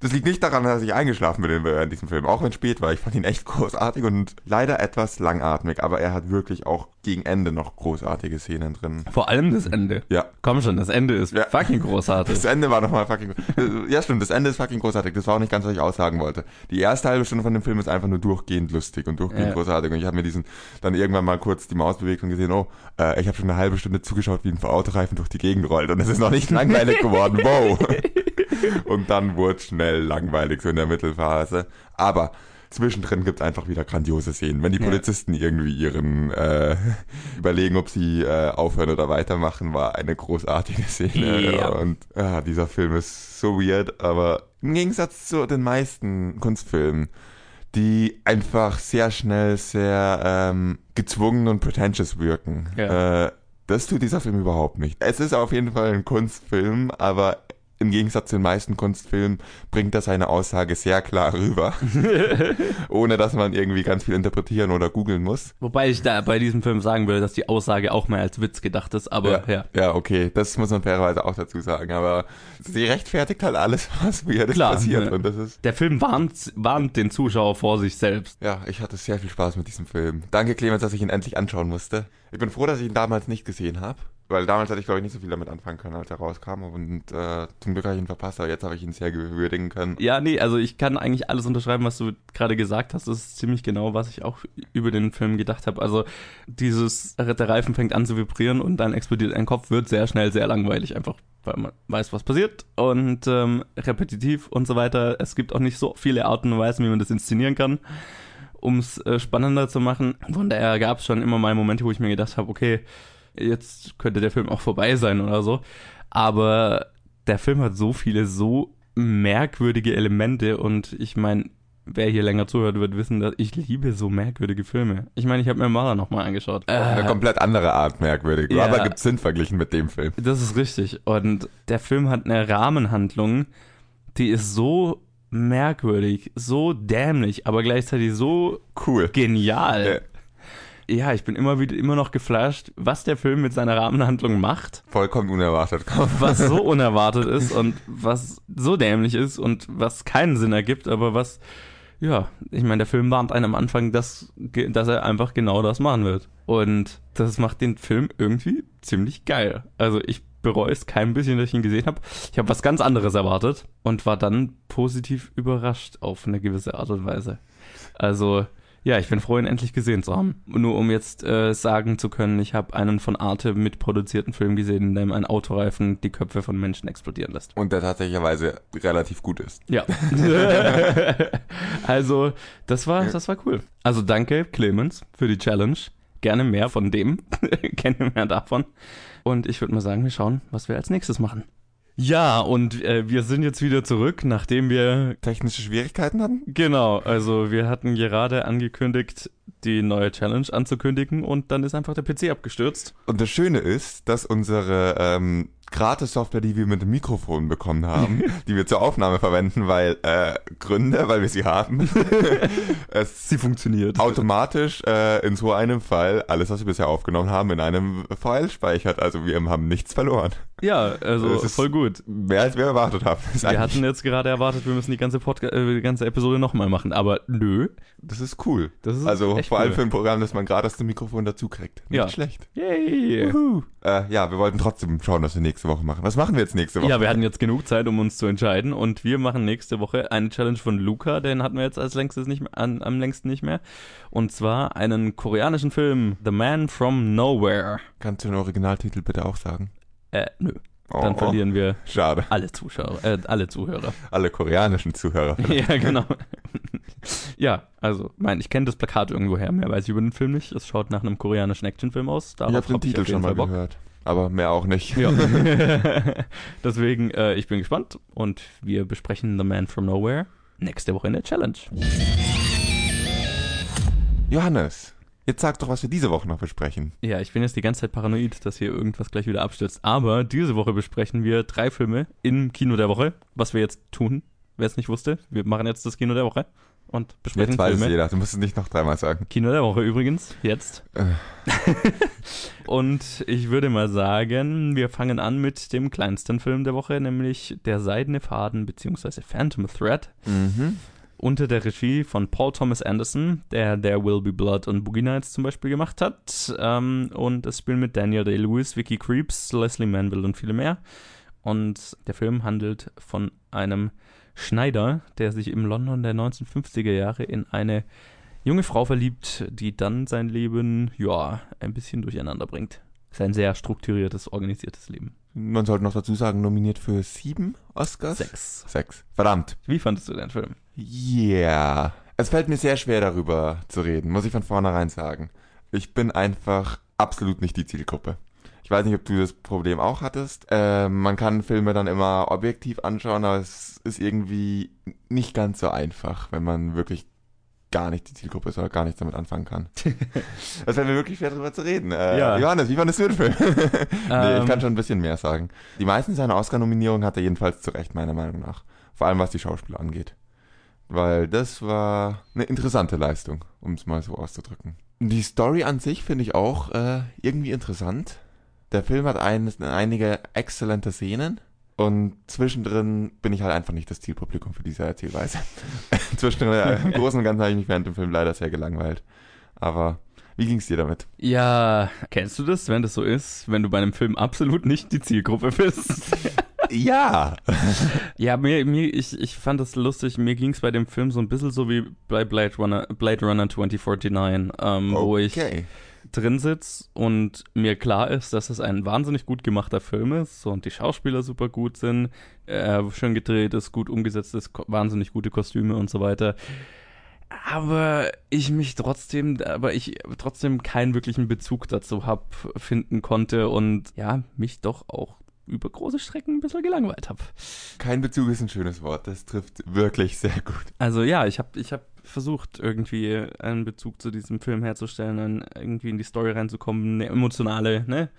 das liegt nicht daran, dass ich eingeschlafen bin in, in diesem Film, auch wenn es spät war. Ich fand ihn echt großartig und leider etwas langatmig, aber er hat wirklich auch gegen Ende noch großartige Szenen drin. Vor allem das Ende. Ja, Komm schon, das Ende ist Ja. fucking großartig. das Ende war nochmal fucking. Ja, stimmt, das Ende ist fucking großartig. Das war auch nicht ganz, was ich aussagen wollte. Die erste halbe Stunde von dem Film ist einfach nur durchgehend lustig und durchgehend Ja. großartig. Und ich habe mir diesen dann irgendwann mal kurz die Maus bewegt und gesehen, oh, äh, ich habe schon eine halbe Stunde zugeschaut, wie ein Autoreifen durch die Gegend rollt. Und es ist noch nicht langweilig geworden. Wow. und dann wurde schnell langweilig, so in der Mittelphase. Aber zwischendrin gibt es einfach wieder grandiose Szenen. Wenn die Ja. Polizisten irgendwie ihren äh, überlegen, ob sie äh, aufhören oder weitermachen, war eine großartige Szene. Ja. Und ja, dieser Film ist so weird, aber im Gegensatz zu den meisten Kunstfilmen, die einfach sehr schnell sehr ähm, gezwungen und pretentious wirken. Ja. Äh, das tut dieser Film überhaupt nicht. Es ist auf jeden Fall ein Kunstfilm, aber im Gegensatz zu den meisten Kunstfilmen bringt er seine Aussage sehr klar rüber, ohne dass man irgendwie ganz viel interpretieren oder googeln muss. Wobei ich da bei diesem Film sagen würde, dass die Aussage auch mehr als Witz gedacht ist, aber ja. ja, okay, das muss man fairerweise auch dazu sagen, aber sie rechtfertigt halt alles, was weirdes Klar, passiert ja. und das ist Der Film warnt, warnt den Zuschauer vor sich selbst. ja, ich hatte sehr viel Spaß mit diesem Film. Danke Clemens, dass ich ihn endlich anschauen musste. Ich bin froh, dass ich ihn damals nicht gesehen habe. Weil damals hatte ich, glaube ich, nicht so viel damit anfangen können, als er rauskam. Und äh, zum Glück habe ich ihn verpasst, aber jetzt habe ich ihn sehr gewürdigen können. Ja, nee, also ich kann eigentlich alles unterschreiben, was du gerade gesagt hast. Das ist ziemlich genau, was ich auch über den Film gedacht habe. Also dieses, der Reifen fängt an zu vibrieren und dann explodiert ein Kopf, wird sehr schnell sehr langweilig, einfach weil man weiß, was passiert und ähm, repetitiv und so weiter. Es gibt auch nicht so viele Arten und Weisen, wie man das inszenieren kann, um es äh, spannender zu machen. Von daher gab es schon immer mal Momente, wo ich mir gedacht habe, okay, jetzt könnte der Film auch vorbei sein oder so. Aber der Film hat so viele so merkwürdige Elemente und ich meine, wer hier länger zuhört, wird wissen, dass ich liebe so merkwürdige Filme. Ich meine, ich habe mir Mara nochmal angeschaut. Eine Äh, komplett andere Art merkwürdig. Ja. Aber gibt Sinn verglichen mit dem Film. das ist richtig. Und der Film hat eine Rahmenhandlung, die ist so merkwürdig, so dämlich, aber gleichzeitig so Cool. genial. Ja, ich bin immer wieder immer noch geflasht, was der Film mit seiner Rahmenhandlung macht. Vollkommen unerwartet. was so unerwartet ist und was so dämlich ist und was keinen Sinn ergibt, aber was, ja, ich meine, der Film warnt einen am Anfang, dass, dass er einfach genau das machen wird. Und das macht den Film irgendwie ziemlich geil. Also ich bereue es kein bisschen, dass ich ihn gesehen habe. Ich habe was ganz anderes erwartet und war dann positiv überrascht auf eine gewisse Art und Weise. Also, ja, ich bin froh, ihn endlich gesehen zu haben. Nur um jetzt äh, sagen zu können, ich habe einen von Arte mitproduzierten Film gesehen, in dem ein Autoreifen die Köpfe von Menschen explodieren lässt. Und der tatsächlicherweise relativ gut ist. Ja. also, das war, das war cool. Also danke, Clemens, für die Challenge. Gerne mehr von dem. Gerne mehr davon. Und ich würde mal sagen, wir schauen, was wir als nächstes machen. Ja, und äh, wir sind jetzt wieder zurück, nachdem wir Technische Schwierigkeiten hatten? Genau, also wir hatten gerade angekündigt, die neue Challenge anzukündigen und dann ist einfach der PC abgestürzt. Und das Schöne ist, dass unsere ähm, Gratis-Software, die wir mit dem Mikrofon bekommen haben, die wir zur Aufnahme verwenden, weil äh, Gründe, weil wir sie haben, es Sie funktioniert. automatisch äh, in so einem Fall alles, was wir bisher aufgenommen haben, in einem File speichert. Also wir haben nichts verloren. Ja, also Es ist voll gut. Mehr als wir erwartet haben. Das Wir hatten jetzt gerade erwartet, wir müssen die ganze, Podca äh, die ganze Episode nochmal machen, aber nö. das ist cool. Das ist also vor allem cool. für ein Programm, das man gratis zum Mikrofon dazu kriegt. Nicht Ja. schlecht. Yay. Äh, ja, wir wollten trotzdem schauen, was wir nächste Woche machen. Was machen wir jetzt nächste Woche? Ja, wir hatten jetzt genug Zeit, um uns zu entscheiden und wir machen nächste Woche eine Challenge von Luca, den hatten wir jetzt als längstes nicht mehr, an, am längsten nicht mehr. Und zwar einen koreanischen Film, The Man from Nowhere. Kannst du den Originaltitel bitte auch sagen? Äh, nö. Dann Oh, verlieren wir Schade. alle Zuschauer, äh, alle Zuhörer. Alle koreanischen Zuhörer. ja, genau. ja, also, mein, ich kenne das Plakat irgendwo her, mehr weiß ich über den Film nicht. Es schaut nach einem koreanischen Actionfilm aus. Darauf ich habe den hab Titel jeden schon mal Bock. gehört. Aber mehr auch nicht. Ja. Deswegen, äh, ich bin gespannt und wir besprechen The Man from Nowhere nächste Woche in der Challenge. Johannes, jetzt sag doch, was wir diese Woche noch besprechen. Ja, ich bin jetzt die ganze Zeit paranoid, dass hier irgendwas gleich wieder abstürzt. Aber diese Woche besprechen wir drei Filme im Kino der Woche, was wir jetzt tun. Wer es nicht wusste, wir machen jetzt das Kino der Woche und besprechen Jetzt weiß es Filme. jeder. Du musst es nicht noch dreimal sagen. Kino der Woche übrigens, jetzt. Äh. und ich würde mal sagen, wir fangen an mit dem kleinsten Film der Woche, nämlich Der Seidene Faden bzw. Phantom Thread. Mhm. unter der Regie von Paul Thomas Anderson, der There Will Be Blood und Boogie Nights zum Beispiel gemacht hat. Ähm, und das Spiel mit Daniel Day-Lewis, Vicky Creeps, Leslie Manville und viele mehr. Und der Film handelt von einem Schneider, der sich im London der 1950er Jahre in eine junge Frau verliebt, die dann sein Leben, ja, ein bisschen durcheinander bringt. Sein sehr strukturiertes, organisiertes Leben. Man sollte noch dazu sagen, nominiert für sieben Oscars? Sechs. Sechs. Verdammt. Wie fandest du den Film? Yeah. Es fällt mir sehr schwer darüber zu reden, muss ich von vornherein sagen. Ich bin einfach absolut nicht die Zielgruppe. Ich weiß nicht, ob du das Problem auch hattest. Äh, man kann Filme dann immer objektiv anschauen, aber es ist irgendwie nicht ganz so einfach, wenn man wirklich gar nicht die Zielgruppe ist oder gar nichts damit anfangen kann. das wäre mir wirklich schwer darüber zu reden. Äh, Ja. Johannes, wie fandest du den Film? nee, Ähm. ich kann schon ein bisschen mehr sagen. Die meisten seiner Oscar-Nominierungen hat er jedenfalls zu Recht, meiner Meinung nach. Vor allem was die Schauspieler angeht. Weil das war eine interessante Leistung, um es mal so auszudrücken. Die Story an sich finde ich auch äh, irgendwie interessant. Der Film hat ein, einige exzellente Szenen und zwischendrin bin ich halt einfach nicht das Zielpublikum für diese Erzählweise. zwischendrin, äh, im Großen und Ganzen habe ich mich während dem Film leider sehr gelangweilt. Aber wie ging's dir damit? Ja, kennst du das, wenn das so ist, wenn du bei einem Film absolut nicht die Zielgruppe bist? Ja. ja, mir, mir, ich, ich fand das lustig. Mir ging es bei dem Film so ein bisschen so wie bei Blade Runner, Blade Runner 2049, ähm, wo ich Okay. Drin sitze und mir klar ist, dass es ein wahnsinnig gut gemachter Film ist und die Schauspieler super gut sind, äh, schön gedreht ist, gut umgesetzt ist, wahnsinnig gute Kostüme und so weiter. Aber ich mich trotzdem, aber ich trotzdem keinen wirklichen Bezug dazu hab finden konnte und ja, mich doch auch über große Strecken ein bisschen gelangweilt habe. Kein Bezug ist ein schönes Wort. Das trifft wirklich sehr gut. Also ja, ich habe ich hab versucht, irgendwie einen Bezug zu diesem Film herzustellen, dann irgendwie in die Story reinzukommen, eine emotionale, ne?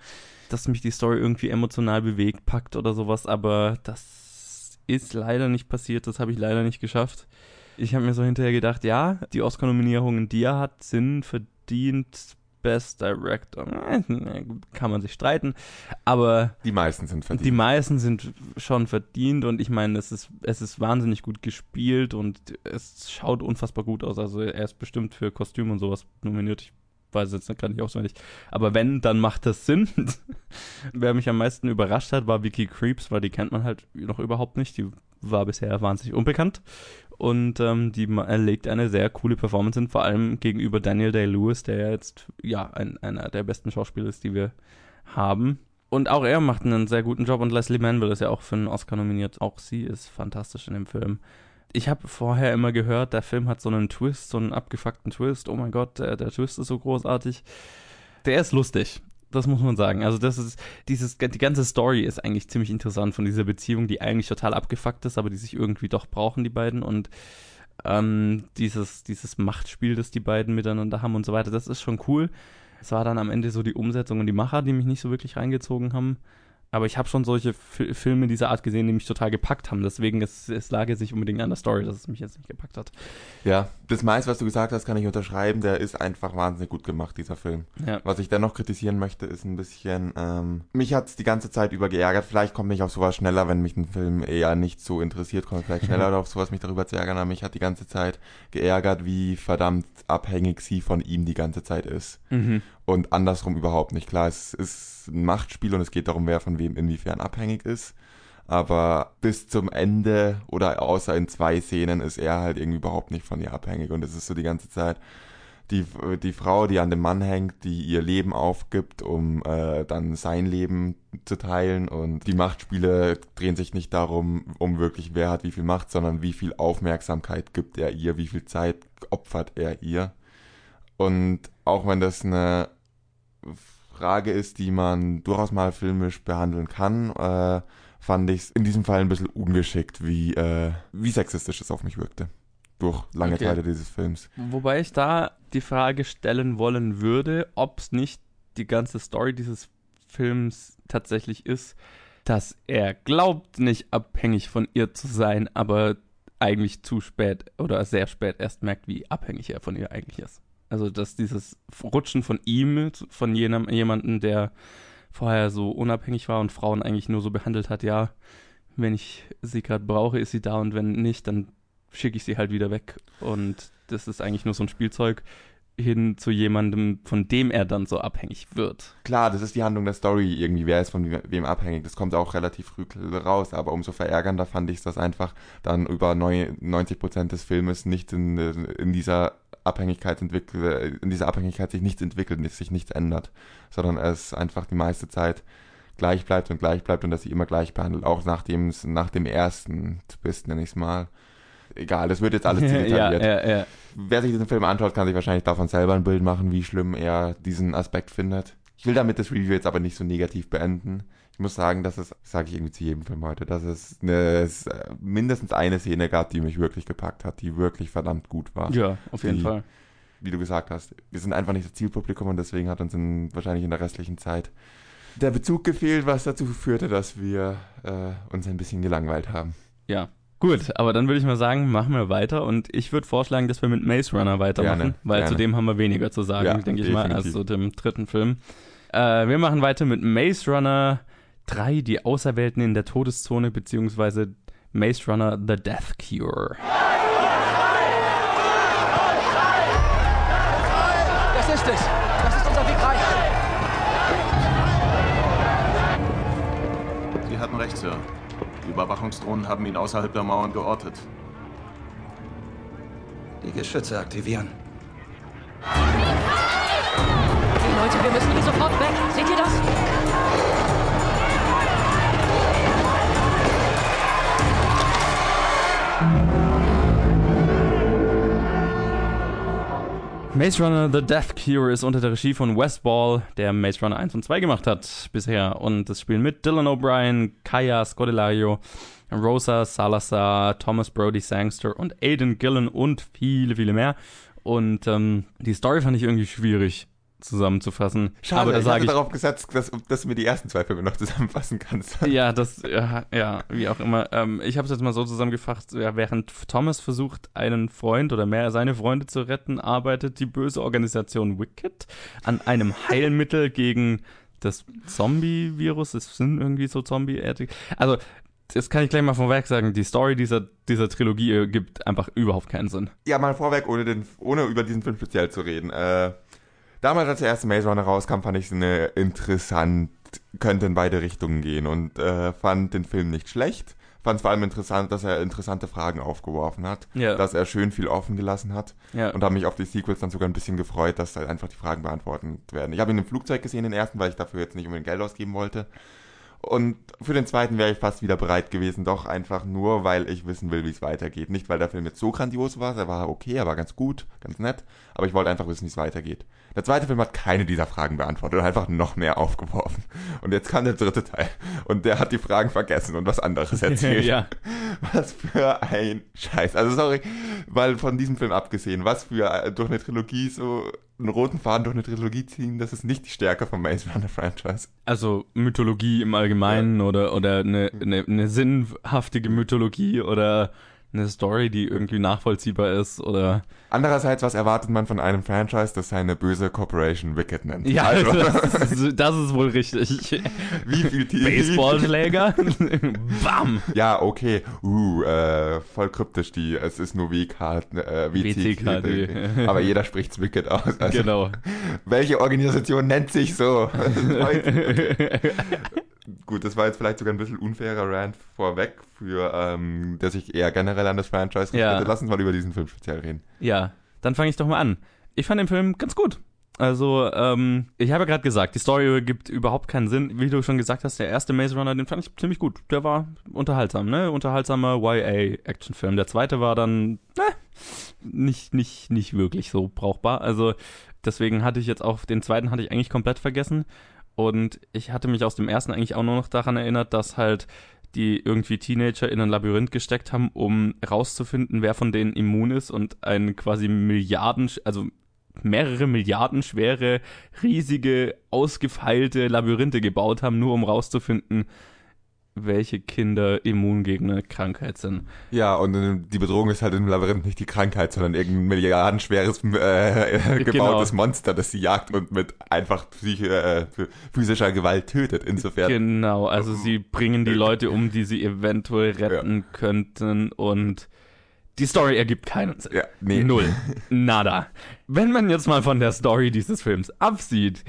Dass mich die Story irgendwie emotional bewegt, packt oder sowas, aber das ist leider nicht passiert, das habe ich leider nicht geschafft. Ich habe mir so hinterher gedacht, ja, die Oscar-Nominierungen, die er hat, sind verdient. Best Director, kann man sich streiten, aber Die meisten sind verdient. die meisten sind schon verdient und ich meine, es ist, es ist wahnsinnig gut gespielt und es schaut unfassbar gut aus. Also er ist bestimmt für Kostüm und sowas nominiert. Ich weiß jetzt gerade nicht auswendig. Aber wenn, dann macht das Sinn. Wer mich am meisten überrascht hat, war Vicky Creeps, weil die kennt man halt noch überhaupt nicht. Die war bisher wahnsinnig unbekannt. Und ähm, die legt eine sehr coole Performance hin, vor allem gegenüber Daniel Day-Lewis, der jetzt ja ein, einer der besten Schauspieler ist, die wir haben. Und auch er macht einen sehr guten Job und Leslie Manville ist ja auch für einen Oscar nominiert. Auch sie ist fantastisch in dem Film. Ich habe vorher immer gehört, der Film hat so einen Twist, so einen abgefuckten Twist. Oh mein Gott, der, der Twist ist so großartig. Der ist lustig. Das muss man sagen. Also das ist dieses die ganze Story ist eigentlich ziemlich interessant von dieser Beziehung, die eigentlich total abgefuckt ist, aber die sich irgendwie doch brauchen die beiden und ähm, dieses dieses Machtspiel, das die beiden miteinander haben und so weiter. Das ist schon cool. Es war dann am Ende so die Umsetzung und die Macher, die mich nicht so wirklich reingezogen haben. Aber ich habe schon solche Fi- Filme dieser Art gesehen, die mich total gepackt haben. Deswegen ist es lag jetzt nicht unbedingt an der Story, dass es mich jetzt nicht gepackt hat. Ja, das meiste, was du gesagt hast, kann ich unterschreiben. Der ist einfach wahnsinnig gut gemacht, dieser Film. Ja. Was ich dennoch kritisieren möchte, ist ein bisschen, ähm, mich hat's die ganze Zeit über geärgert. Vielleicht komme ich auf sowas schneller, wenn mich ein Film eher nicht so interessiert, komme ich vielleicht schneller auf sowas, mich darüber zu ärgern. Aber mich hat die ganze Zeit geärgert, wie verdammt abhängig sie von ihm die ganze Zeit ist. Mhm. Und andersrum überhaupt nicht. Klar, es ist ein Machtspiel und es geht darum, wer von wem inwiefern abhängig ist. Aber bis zum Ende oder außer in zwei Szenen ist er halt irgendwie überhaupt nicht von ihr abhängig. Und es ist so die ganze Zeit die, die Frau, die an dem Mann hängt, die ihr Leben aufgibt, um äh, dann sein Leben zu teilen. Und die Machtspiele drehen sich nicht darum, um wirklich wer hat wie viel Macht, sondern wie viel Aufmerksamkeit gibt er ihr, wie viel Zeit opfert er ihr. Und auch wenn das eine Frage ist, die man durchaus mal filmisch behandeln kann, äh, fand ich es in diesem Fall ein bisschen ungeschickt, wie, äh, wie sexistisch es auf mich wirkte. Durch lange Okay. Teile dieses Films. Wobei ich da die Frage stellen wollen würde, ob es nicht die ganze Story dieses Films tatsächlich ist, dass er glaubt, nicht abhängig von ihr zu sein, aber eigentlich zu spät oder sehr spät erst merkt, wie abhängig er von ihr eigentlich ist. Also, dass dieses Rutschen von ihm, von jenem, jemanden, der vorher so unabhängig war und Frauen eigentlich nur so behandelt hat, ja, wenn ich sie gerade brauche, ist sie da und wenn nicht, dann schicke ich sie halt wieder weg. Und das ist eigentlich nur so ein Spielzeug hin zu jemandem, von dem er dann so abhängig wird. Klar, das ist die Handlung der Story irgendwie, wer ist von we- wem abhängig. Das kommt auch relativ früh raus, aber umso verärgernder fand ich es, dass einfach dann über neu- 90 Prozent des Filmes nicht in, in dieser Abhängigkeit entwickelt, in dieser Abhängigkeit sich nichts entwickelt, sich nichts ändert, sondern es einfach die meiste Zeit gleich bleibt und gleich bleibt und dass sie immer gleich behandelt, auch nachdem es nach dem ersten Twist, nenne ich es mal. Egal, das wird jetzt alles zu ja, detailliert. ja, ja. Wer sich diesen Film anschaut, kann sich wahrscheinlich davon selber ein Bild machen, wie schlimm er diesen Aspekt findet. Ich will damit das Review jetzt aber nicht so negativ beenden. Ich muss sagen, dass es, sage ich irgendwie zu jedem Film heute, dass es, eine, es mindestens eine Szene gab, die mich wirklich gepackt hat, die wirklich verdammt gut war. Ja, auf jeden Die- Fall. Wie du gesagt hast, wir sind einfach nicht das Zielpublikum und deswegen hat uns in, wahrscheinlich in der restlichen Zeit der Bezug gefehlt, was dazu führte, dass wir äh, uns ein bisschen gelangweilt haben. Ja. Gut, aber dann würde ich mal sagen, machen wir weiter und ich würde vorschlagen, dass wir mit Maze Runner weitermachen, Gerne, weil gerne. zu dem haben wir weniger zu sagen, Ja, denke ich mal, als zu dem dritten Film. Äh, wir machen weiter mit Maze Runner 3, die Auserwählten in der Todeszone, beziehungsweise Maze Runner The Death Cure. Das ist es. Das ist unser Weg rein. Sie hatten recht, Sir. Die Überwachungsdrohnen haben ihn außerhalb der Mauern geortet. Die Geschütze aktivieren. Hey Leute, wir müssen hier sofort weg. Seht ihr das? Maze Runner The Death Cure ist unter der Regie von Wes Ball, der Maze Runner 1 und 2 gemacht hat bisher. Und das spielen mit Dylan O'Brien, Kaya Scodelario, Rosa Salazar, Thomas Brody Sangster und Aidan Gillen und viele, viele mehr. Und ähm, die Story fand ich irgendwie schwierig zusammenzufassen. Schade, Aber da ich hatte ich, darauf gesetzt, dass, dass du mir die ersten zwei Filme noch zusammenfassen kannst. Ja, das, ja, ja wie auch immer. Ähm, ich habe es jetzt mal so zusammengefasst, ja, während Thomas versucht, einen Freund oder mehr seine Freunde zu retten, arbeitet die böse Organisation Wicked an einem Heilmittel gegen das Zombie-Virus. Es sind irgendwie so Zombie-artig. Also, das kann ich gleich mal vorweg sagen. Die Story dieser, dieser Trilogie ergibt einfach überhaupt keinen Sinn. Ja, mal vorweg, ohne, den, ohne über diesen Film speziell zu reden. Äh, damals, als der erste Maze Runner rauskam, fand ich es eine interessant, könnte in beide Richtungen gehen und äh, fand den Film nicht schlecht. Fand es vor allem interessant, dass er interessante Fragen aufgeworfen hat, Ja. dass er schön viel offen gelassen hat Ja. und habe mich auf die Sequels dann sogar ein bisschen gefreut, dass halt einfach die Fragen beantwortet werden. Ich habe ihn im Flugzeug gesehen, den ersten, weil ich dafür jetzt nicht unbedingt Geld ausgeben wollte. Und für den zweiten wäre ich fast wieder bereit gewesen, doch einfach nur, weil ich wissen will, wie es weitergeht. Nicht, weil der Film jetzt so grandios war, er war okay, er war ganz gut, ganz nett, aber ich wollte einfach wissen, wie es weitergeht. Der zweite Film hat keine dieser Fragen beantwortet und einfach noch mehr aufgeworfen. Und jetzt kam der dritte Teil und der hat die Fragen vergessen und was anderes erzählt. ja. Was für ein Scheiß. Also sorry, weil von diesem Film abgesehen, was für äh, durch eine Trilogie so einen roten Faden durch eine Trilogie ziehen, das ist nicht die Stärke vom Maze Runner Franchise. Also Mythologie im Allgemeinen oder, oder eine, eine, eine sinnhaftige Mythologie oder eine Story, die irgendwie nachvollziehbar ist oder Andererseits, was erwartet man von einem Franchise, das seine böse Corporation Wicked nennt? ja, also, das, ist, das ist wohl richtig. wie viel Tier Baseballschläger, bam. Ja, okay. Uh, äh, voll kryptisch die. Es ist nur WK, äh. Aber jeder spricht's Wicked aus. Also, Genau. Welche Organisation nennt sich so? Gut, das war jetzt vielleicht sogar ein bisschen unfairer Rant vorweg, für, ähm, der sich eher generell an das Franchise Ja. richtet. Lass uns mal über diesen Film speziell reden. Ja, dann fange ich doch mal an. Ich fand den Film ganz gut. Also, ähm, ich habe ja gerade gesagt, die Story gibt überhaupt keinen Sinn. Wie du schon gesagt hast, der erste Maze Runner, den fand ich ziemlich gut. Der war unterhaltsam, ne? Unterhaltsamer YA-Actionfilm. Der zweite war dann, ne, nicht, nicht, nicht wirklich so brauchbar. Also, deswegen hatte ich jetzt auch, den zweiten hatte ich eigentlich komplett vergessen. Und ich hatte mich aus dem ersten eigentlich auch nur noch daran erinnert, dass halt die irgendwie Teenager in ein Labyrinth gesteckt haben, um rauszufinden, wer von denen immun ist und ein quasi Milliarden, also mehrere Milliarden schwere, riesige, ausgefeilte Labyrinthe gebaut haben, nur um rauszufinden, welche Kinder immun gegen eine Krankheit sind. Ja, und äh, die Bedrohung ist halt im Labyrinth nicht die Krankheit, sondern irgendein milliardenschweres äh, gebautes Genau. Monster, das sie jagt und mit einfach psychi äh, physischer Gewalt tötet. Insofern. Genau, also sie bringen die Leute um, die sie eventuell retten könnten und die Story ergibt keinen Sinn. Ja, nee. Null. Nada. Wenn man jetzt mal von der Story dieses Films absieht,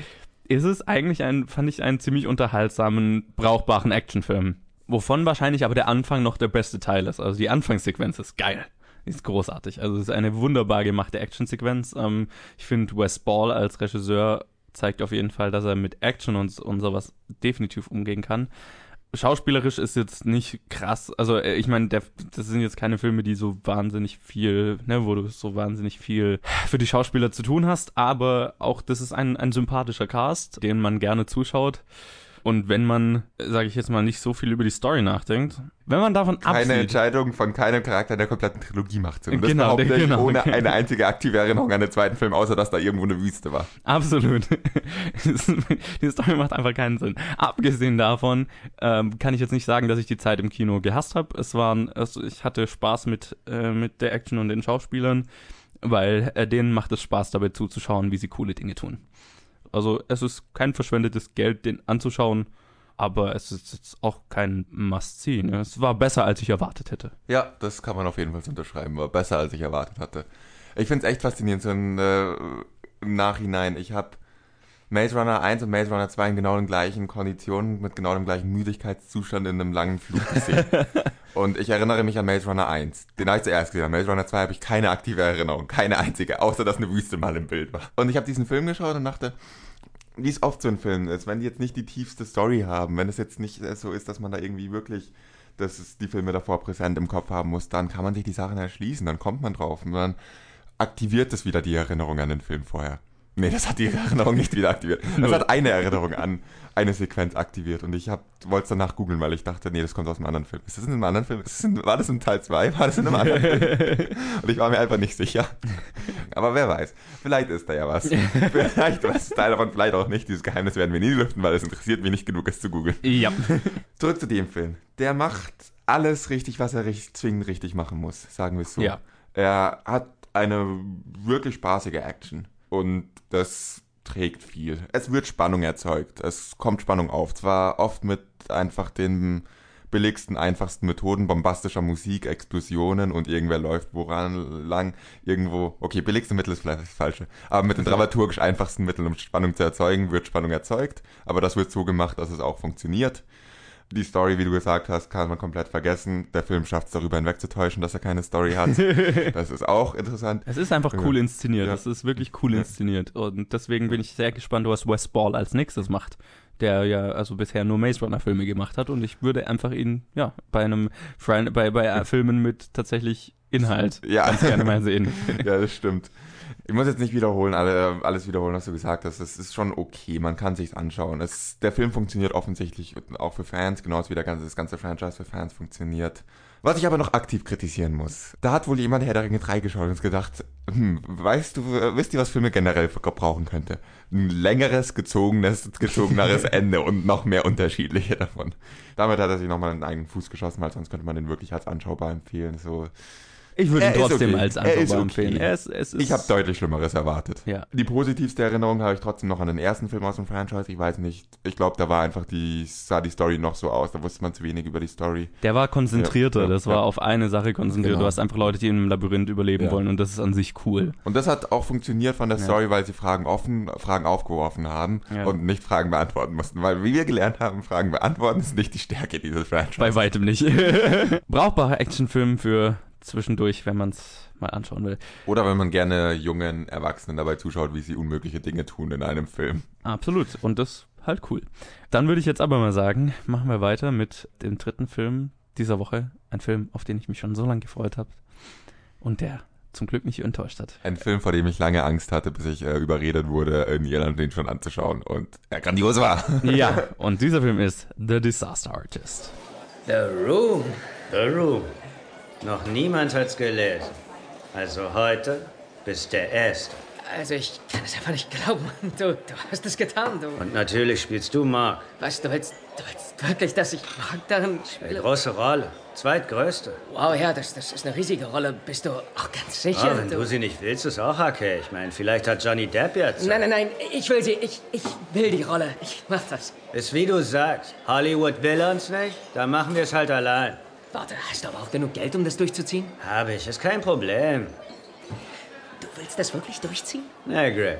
ist es eigentlich ein, fand ich, einen ziemlich unterhaltsamen, brauchbaren Actionfilm. Wovon wahrscheinlich aber der Anfang noch der beste Teil ist. Also die Anfangssequenz ist geil. Ist großartig. Also es ist eine wunderbar gemachte Actionsequenz. Ähm, ich finde, Wes Ball als Regisseur zeigt auf jeden Fall, dass er mit Action und, und sowas definitiv umgehen kann. Schauspielerisch ist jetzt nicht krass. Also äh, ich meine, das sind jetzt keine Filme, die so wahnsinnig viel, ne, wo du so wahnsinnig viel für die Schauspieler zu tun hast, aber auch das ist ein, ein sympathischer Cast, den man gerne zuschaut. Und wenn man, sage ich jetzt mal, nicht so viel über die Story nachdenkt, wenn man davon Keine absieht, Entscheidung von keinem Charakter der kompletten Trilogie macht Sinn. Und das Genau, behaupte genau. ohne eine einzige aktive Erinnerung an den zweiten Film, außer dass da irgendwo eine Wüste war. Absolut. die Story macht einfach keinen Sinn. Abgesehen davon ähm, kann ich jetzt nicht sagen, dass ich die Zeit im Kino gehasst habe. Es waren, also ich hatte Spaß mit, äh, mit der Action und den Schauspielern, weil äh, denen macht es Spaß dabei zuzuschauen, wie sie coole Dinge tun. Also es ist kein verschwendetes Geld, den anzuschauen, aber es ist jetzt auch kein Must-See. Ne? Es war besser, als ich erwartet hätte. Ja, das kann man auf jeden Fall unterschreiben. War besser, als ich erwartet hatte. Ich finde es echt faszinierend, so ein, äh, im Nachhinein. Ich habe Maze Runner 1 und Maze Runner 2 in genau den gleichen Konditionen, mit genau dem gleichen Müdigkeitszustand in einem langen Flug gesehen. und ich erinnere mich an Maze Runner 1. Den habe ich zuerst gesehen. An Maze Runner 2 habe ich keine aktive Erinnerung. Keine einzige. Außer, dass eine Wüste mal im Bild war. Und ich habe diesen Film geschaut und dachte, wie es oft so in Filmen ist, wenn die jetzt nicht die tiefste Story haben, wenn es jetzt nicht so ist, dass man da irgendwie wirklich dass es die Filme davor präsent im Kopf haben muss, dann kann man sich die Sachen erschließen, dann kommt man drauf und dann aktiviert es wieder die Erinnerung an den Film vorher. Nee, das hat die Erinnerung nicht wieder aktiviert. Das hat eine Erinnerung an eine Sequenz aktiviert und ich wollte es danach googeln, weil ich dachte, nee, das kommt aus einem anderen Film. Ist das in einem anderen Film? Ist das in, war das in Teil 2? War das in einem anderen Film? Und ich war mir einfach nicht sicher. Aber wer weiß. Vielleicht ist da ja was. Vielleicht was Teil davon, vielleicht auch nicht. Dieses Geheimnis werden wir nie lüften, weil es interessiert mich nicht genug, es zu googeln. Ja. Zurück zu dem Film. Der macht alles richtig, was er richtig, zwingend richtig machen muss, sagen wir es so. Ja. Er hat eine wirklich spaßige Action und das trägt viel. Es wird Spannung erzeugt. Es kommt Spannung auf. Zwar oft mit einfach den billigsten, einfachsten Methoden, bombastischer Musik, Explosionen und irgendwer läuft woran lang, irgendwo, okay, billigste Mittel ist vielleicht das Falsche, aber mit den dramaturgisch einfachsten Mitteln, um Spannung zu erzeugen, wird Spannung erzeugt, aber das wird so gemacht, dass es auch funktioniert. Die Story, wie du gesagt hast, kann man komplett vergessen. Der Film schafft es darüber hinwegzutäuschen, dass er keine Story hat. das ist auch interessant. Es ist einfach cool inszeniert. Ja. Es ist wirklich cool inszeniert. Und deswegen bin ich sehr gespannt, was Wes Ball als nächstes macht. Der ja also bisher nur Maze Runner Filme gemacht hat. Und ich würde einfach ihn, ja, bei einem, bei, bei äh, Filmen mit tatsächlich Inhalt Ja. ganz gerne mal sehen. ja, das stimmt. Ich muss jetzt nicht wiederholen, alle, alles wiederholen, was du gesagt hast. Es ist schon okay, man kann sich's anschauen. Es, der Film funktioniert offensichtlich auch für Fans, genauso wie der ganze, das ganze Franchise für Fans funktioniert. Was ich aber noch aktiv kritisieren muss. Da hat wohl jemand Herr der Ringe 3 geschaut und gedacht, hm, weißt du, äh, wisst ihr, was Filme generell brauchen könnte? Ein längeres, gezogenes, gezogeneres Ende und noch mehr unterschiedliche davon. Damit hat er sich nochmal einen eigenen Fuß geschossen, weil sonst könnte man den wirklich als anschaubar empfehlen. So, Ich würde ihn trotzdem okay. als Er ist Anschaubar okay. empfehlen. Er ist, es ist, ich habe deutlich Schlimmeres erwartet. Ja. Die positivste Erinnerung habe ich trotzdem noch an den ersten Film aus dem Franchise. Ich weiß nicht. Ich glaube, da war einfach die, sah die Story noch so aus. Da wusste man zu wenig über die Story. Der war konzentrierter, Ja, ja, das war auf eine Sache konzentriert. Genau. Du hast einfach Leute, die in einem Labyrinth überleben Ja. wollen und das ist an sich cool. Und das hat auch funktioniert von der Ja. Story, weil sie Fragen offen, Fragen aufgeworfen haben Ja. und nicht Fragen beantworten mussten. Weil, wie wir gelernt haben, Fragen beantworten ist nicht die Stärke dieses Franchise. Bei weitem nicht. Brauchbarer Actionfilm für zwischendurch, wenn man es mal anschauen will. Oder wenn man gerne jungen Erwachsenen dabei zuschaut, wie sie unmögliche Dinge tun in einem Film. Absolut. Und das halt cool. Dann würde ich jetzt aber mal sagen, machen wir weiter mit dem dritten Film dieser Woche. Ein Film, auf den ich mich schon so lange gefreut habe. Und der zum Glück nicht enttäuscht hat. Ein Film, vor dem ich lange Angst hatte, bis ich äh, überredet wurde, in Irland den schon anzuschauen und er grandios war. Ja, und dieser Film ist The Disaster Artist. The Room. The Room. Noch niemand hat's gelesen. Also heute bist der Erste. Also, ich kann es einfach nicht glauben. Du, du hast es getan, du. Und natürlich spielst du Mark. Was, du willst, du willst wirklich, dass ich Mark darin Eine spiele? große Rolle. Zweitgrößte. Wow, ja, das, das ist eine riesige Rolle. Bist du auch ganz sicher? Ah, wenn du sie nicht willst, ist auch okay. Ich meine, vielleicht hat Johnny Depp jetzt. Nein, nein, nein, ich will sie. Ich, ich will die Rolle. Ich mach das. Ist wie du sagst. Hollywood will uns nicht, dann machen wir es halt allein. Warte, hast du aber auch genug Geld, um das durchzuziehen? Habe ich, ist kein Problem. Du willst das wirklich durchziehen? Na, Greg.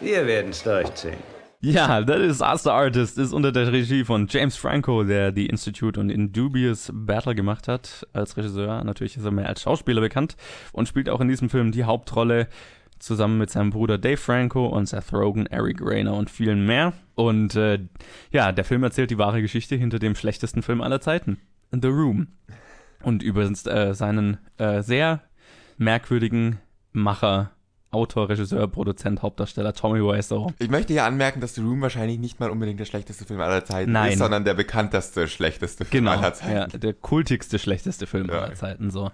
Wir werden es durchziehen. Ja, The Disaster Artist ist unter der Regie von James Franco, der The Institute und Indubious Battle gemacht hat, als Regisseur. Natürlich ist er mehr als Schauspieler bekannt und spielt auch in diesem Film die Hauptrolle. zusammen mit seinem Bruder Dave Franco und Seth Rogen, Eric Rayner und vielen mehr. Und äh, ja, der Film erzählt die wahre Geschichte hinter dem schlechtesten Film aller Zeiten, The Room. Und über äh, seinen äh, sehr merkwürdigen Macher, Autor, Regisseur, Produzent, Hauptdarsteller Tommy Wiseau. Ich möchte hier anmerken, dass The Room wahrscheinlich nicht mal unbedingt der schlechteste Film aller Zeiten Nein. ist, sondern der bekannteste schlechteste Film Genau, aller Zeiten. ja, der kultigste, schlechteste Film Ja. aller Zeiten, so.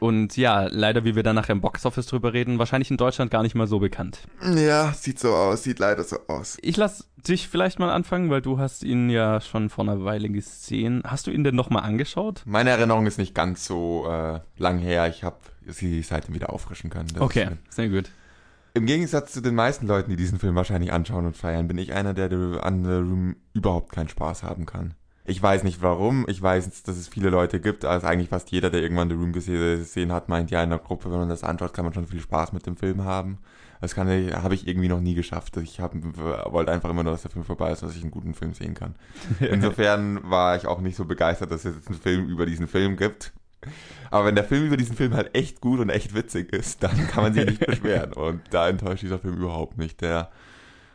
Und ja, leider, wie wir dann nachher im Boxoffice drüber reden, wahrscheinlich in Deutschland gar nicht mal so bekannt. Ja, sieht so aus, sieht leider so aus. Ich lass dich vielleicht mal anfangen, weil du hast ihn ja schon vor einer Weile gesehen. Hast du ihn denn nochmal angeschaut? Meine Erinnerung ist nicht ganz so äh, lang her. Ich habe sie seitdem wieder auffrischen können. Das ist Okay, sehr gut. Im Gegensatz zu den meisten Leuten, die diesen Film wahrscheinlich anschauen und feiern, bin ich einer, der an The Room überhaupt keinen Spaß haben kann. Ich weiß nicht warum. Ich weiß, dass es viele Leute gibt. Also eigentlich fast jeder, der irgendwann The Room gese- gesehen hat, meint ja in der Gruppe, wenn man das anschaut, kann man schon viel Spaß mit dem Film haben. Das kann ich, habe ich irgendwie noch nie geschafft. Ich hab, wollte einfach immer nur, dass der Film vorbei ist, dass ich einen guten Film sehen kann. Insofern war ich auch nicht so begeistert, dass es jetzt einen Film über diesen Film gibt. Aber wenn der Film über diesen Film halt echt gut und echt witzig ist, dann kann man sich nicht beschweren. Und da enttäuscht dieser Film überhaupt nicht. Der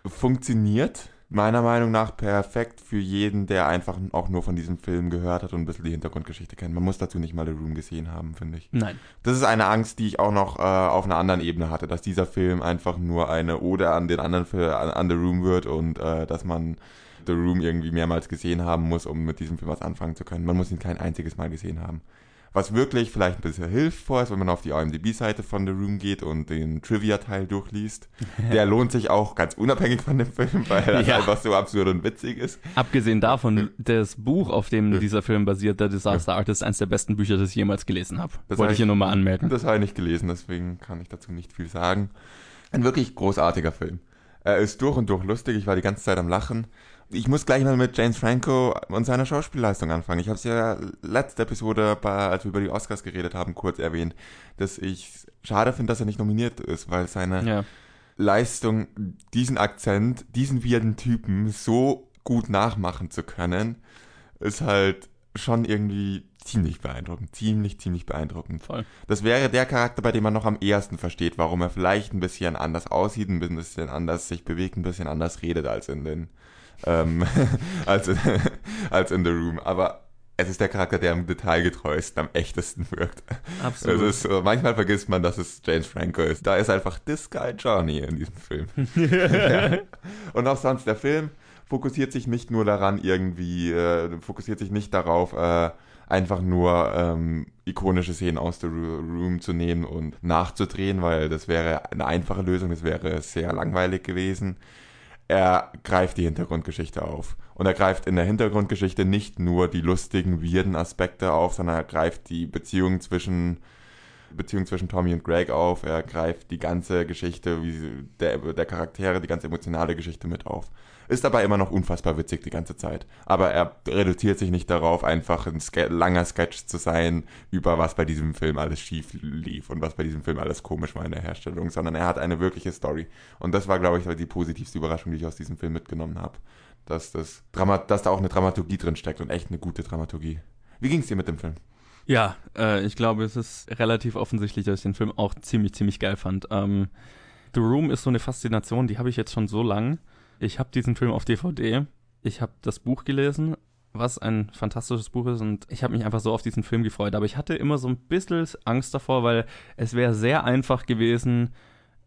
funktioniert meiner Meinung nach perfekt für jeden, der einfach auch nur von diesem Film gehört hat und ein bisschen die Hintergrundgeschichte kennt. Man muss dazu nicht mal The Room gesehen haben, finde ich. Nein. Das ist eine Angst, die ich auch noch äh, auf einer anderen Ebene hatte, dass dieser Film einfach nur eine Ode an den anderen Film, an, an The Room wird und äh, dass man The Room irgendwie mehrmals gesehen haben muss, um mit diesem Film was anfangen zu können. Man muss ihn kein einziges Mal gesehen haben. Was wirklich vielleicht ein bisschen hilfreich ist, wenn man auf die IMDb-Seite von The Room geht und den Trivia-Teil durchliest. Der lohnt sich auch ganz unabhängig von dem Film, weil er Ja. einfach so absurd und witzig ist. Abgesehen davon, das Buch, auf dem dieser Film basiert, The Disaster Artist, eines der besten Bücher, das ich jemals gelesen habe. Das Wollte ich hier nur mal anmerken. Das habe ich nicht gelesen, deswegen kann ich dazu nicht viel sagen. Ein wirklich großartiger Film. Er ist durch und durch lustig, ich war die ganze Zeit am Lachen. Ich muss gleich mal mit James Franco und seiner Schauspielleistung anfangen. Ich habe es ja letzte Episode, bei, als wir über die Oscars geredet haben, kurz erwähnt, dass ich schade finde, dass er nicht nominiert ist, weil seine Ja. Leistung, diesen Akzent, diesen weirden Typen so gut nachmachen zu können, ist halt schon irgendwie ziemlich beeindruckend. Ziemlich, ziemlich beeindruckend. Voll. Das wäre der Charakter, bei dem man noch am ehesten versteht, warum er vielleicht ein bisschen anders aussieht, ein bisschen anders sich bewegt, ein bisschen anders redet als in den, ähm, als, in, als in The Room. Aber es ist der Charakter, der am detailgetreuesten, am echtesten wirkt. Absolut. Ist, manchmal vergisst man, dass es James Franco ist. Da ist einfach this guy Johnny in diesem Film. ja. Und auch sonst, der Film fokussiert sich nicht nur daran, irgendwie, äh, fokussiert sich nicht darauf, äh, einfach nur ähm, ikonische Szenen aus The Room zu nehmen und nachzudrehen, weil das wäre eine einfache Lösung, das wäre sehr langweilig gewesen. Er greift die Hintergrundgeschichte auf. Und er greift in der Hintergrundgeschichte nicht nur die lustigen, weirden Aspekte auf, sondern er greift die Beziehung zwischen Beziehung zwischen Tommy und Greg auf. Er greift die ganze Geschichte, wie der, der Charaktere, die ganze emotionale Geschichte mit auf. Ist dabei immer noch unfassbar witzig die ganze Zeit. Aber er reduziert sich nicht darauf, einfach ein Ske langer Sketch zu sein, über was bei diesem Film alles schief lief und was bei diesem Film alles komisch war in der Herstellung, sondern er hat eine wirkliche Story. Und das war, glaube ich, die positivste Überraschung, die ich aus diesem Film mitgenommen habe. Dass, das dass da auch eine Dramaturgie drin steckt und echt eine gute Dramaturgie. Wie ging's dir mit dem Film? Ja, äh, ich glaube, es ist relativ offensichtlich, dass ich den Film auch ziemlich, ziemlich geil fand. Ähm, The Room ist so eine Faszination, die habe ich jetzt schon so lang. Ich habe diesen Film auf DVD. Ich habe das Buch gelesen, was ein fantastisches Buch ist und ich habe mich einfach so auf diesen Film gefreut. Aber ich hatte immer so ein bisschen Angst davor, weil es wäre sehr einfach gewesen,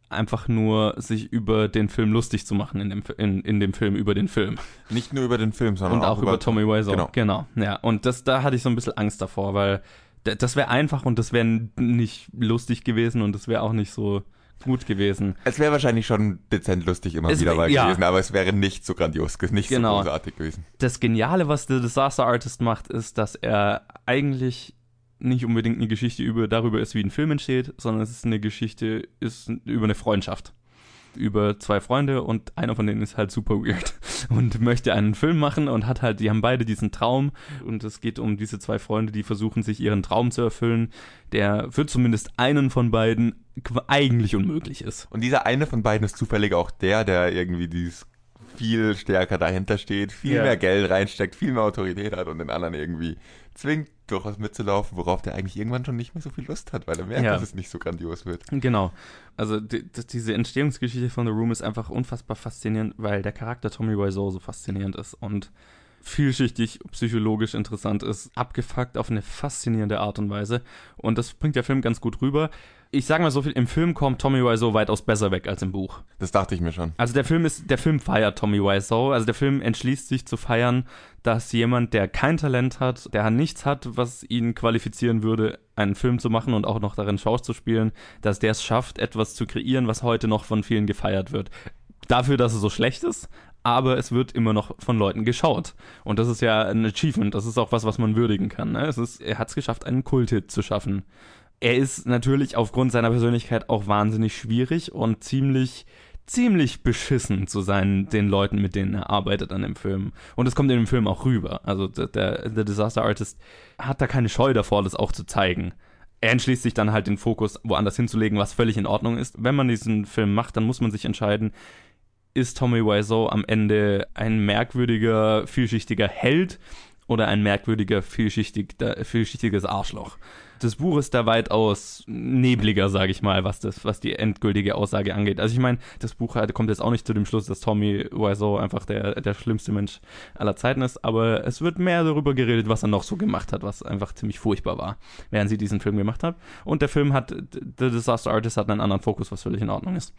einfach nur sich über den Film lustig zu machen in dem, in, in dem Film, über den Film. Nicht nur über den Film, sondern Und auch, über, Tommy Wiseau. Genau. genau. Ja, und das, da hatte ich so ein bisschen Angst davor, weil das wäre einfach und das wäre nicht lustig gewesen und das wäre auch nicht so gut gewesen. Es wäre wahrscheinlich schon dezent lustig immer Es wieder mal ja. gewesen, aber es wäre nicht so grandios, nicht Genau. so großartig gewesen. Das Geniale, was The Disaster Artist macht, ist, dass er eigentlich nicht unbedingt eine Geschichte über, darüber ist, wie ein Film entsteht, sondern es ist eine Geschichte ist über eine Freundschaft. Über zwei Freunde und einer von denen ist halt super weird und möchte einen Film machen und hat halt, die haben beide diesen Traum und es geht um diese zwei Freunde, die versuchen sich ihren Traum zu erfüllen, der für zumindest einen von beiden eigentlich unmöglich ist. Und dieser eine von beiden ist zufällig auch der, der irgendwie dieses viel stärker dahinter steht, viel Ja. mehr Geld reinsteckt, viel mehr Autorität hat und den anderen irgendwie zwingt, durchaus mitzulaufen, worauf der eigentlich irgendwann schon nicht mehr so viel Lust hat, weil er merkt, Ja. dass es nicht so grandios wird. Genau. Also die, die, diese Entstehungsgeschichte von The Room ist einfach unfassbar faszinierend, weil der Charakter Tommy Wiseau so faszinierend ist und vielschichtig, psychologisch interessant ist, abgefuckt auf eine faszinierende Art und Weise. Und das bringt der Film ganz gut rüber. Ich sage mal so viel, im Film kommt Tommy Wiseau weitaus besser weg als im Buch. Das dachte ich mir schon. Also der Film ist, der Film feiert Tommy Wiseau. Also der Film entschließt sich zu feiern, dass jemand, der kein Talent hat, der nichts hat, was ihn qualifizieren würde, einen Film zu machen und auch noch darin schauzuspielen, dass der es schafft, etwas zu kreieren, was heute noch von vielen gefeiert wird. Dafür, dass es so schlecht ist, aber es wird immer noch von Leuten geschaut. Und das ist ja ein Achievement, das ist auch was, was man würdigen kann. Ne? Es ist, er hat es geschafft, einen Kulthit zu schaffen. Er ist natürlich aufgrund seiner Persönlichkeit auch wahnsinnig schwierig und ziemlich, ziemlich beschissen zu sein, den Leuten, mit denen er arbeitet an dem Film. Und es kommt in dem Film auch rüber. Also der, der der Disaster Artist hat da keine Scheu davor, das auch zu zeigen. Er entschließt sich dann halt den Fokus woanders hinzulegen, was völlig in Ordnung ist. Wenn man diesen Film macht, dann muss man sich entscheiden, ist Tommy Wiseau am Ende ein merkwürdiger, vielschichtiger Held oder ein merkwürdiger, vielschichtiger, vielschichtiges Arschloch. Das Buch ist da weitaus nebliger, sage ich mal, was das, was die endgültige Aussage angeht. Also ich meine, das Buch halt kommt jetzt auch nicht zu dem Schluss, dass Tommy Wiseau einfach der, der schlimmste Mensch aller Zeiten ist, aber es wird mehr darüber geredet, was er noch so gemacht hat, was einfach ziemlich furchtbar war, während sie diesen Film gemacht hat. Und der Film hat, The Disaster Artist hat einen anderen Fokus, was völlig in Ordnung ist.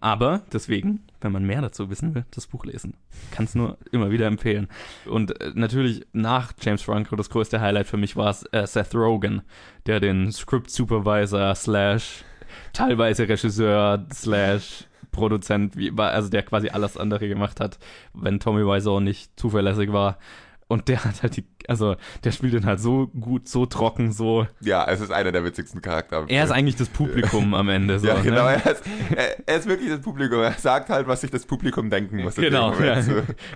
Aber deswegen, wenn man mehr dazu wissen will, das Buch lesen. Kann es nur immer wieder empfehlen. Und äh, natürlich nach James Franco das größte Highlight für mich war äh, Seth Rogen, der den Script Supervisor slash teilweise Regisseur slash Produzent, also der quasi alles andere gemacht hat, wenn Tommy Wiseau nicht zuverlässig war. Und der hat halt die, also der spielt den halt so gut, so trocken, so. Ja, es ist einer der witzigsten Charaktere. Er ist eigentlich das Publikum am Ende. So, ja, genau. Ne? Er, ist, er, ist wirklich das Publikum. Er sagt halt, was sich das Publikum denken muss. Genau. Ja.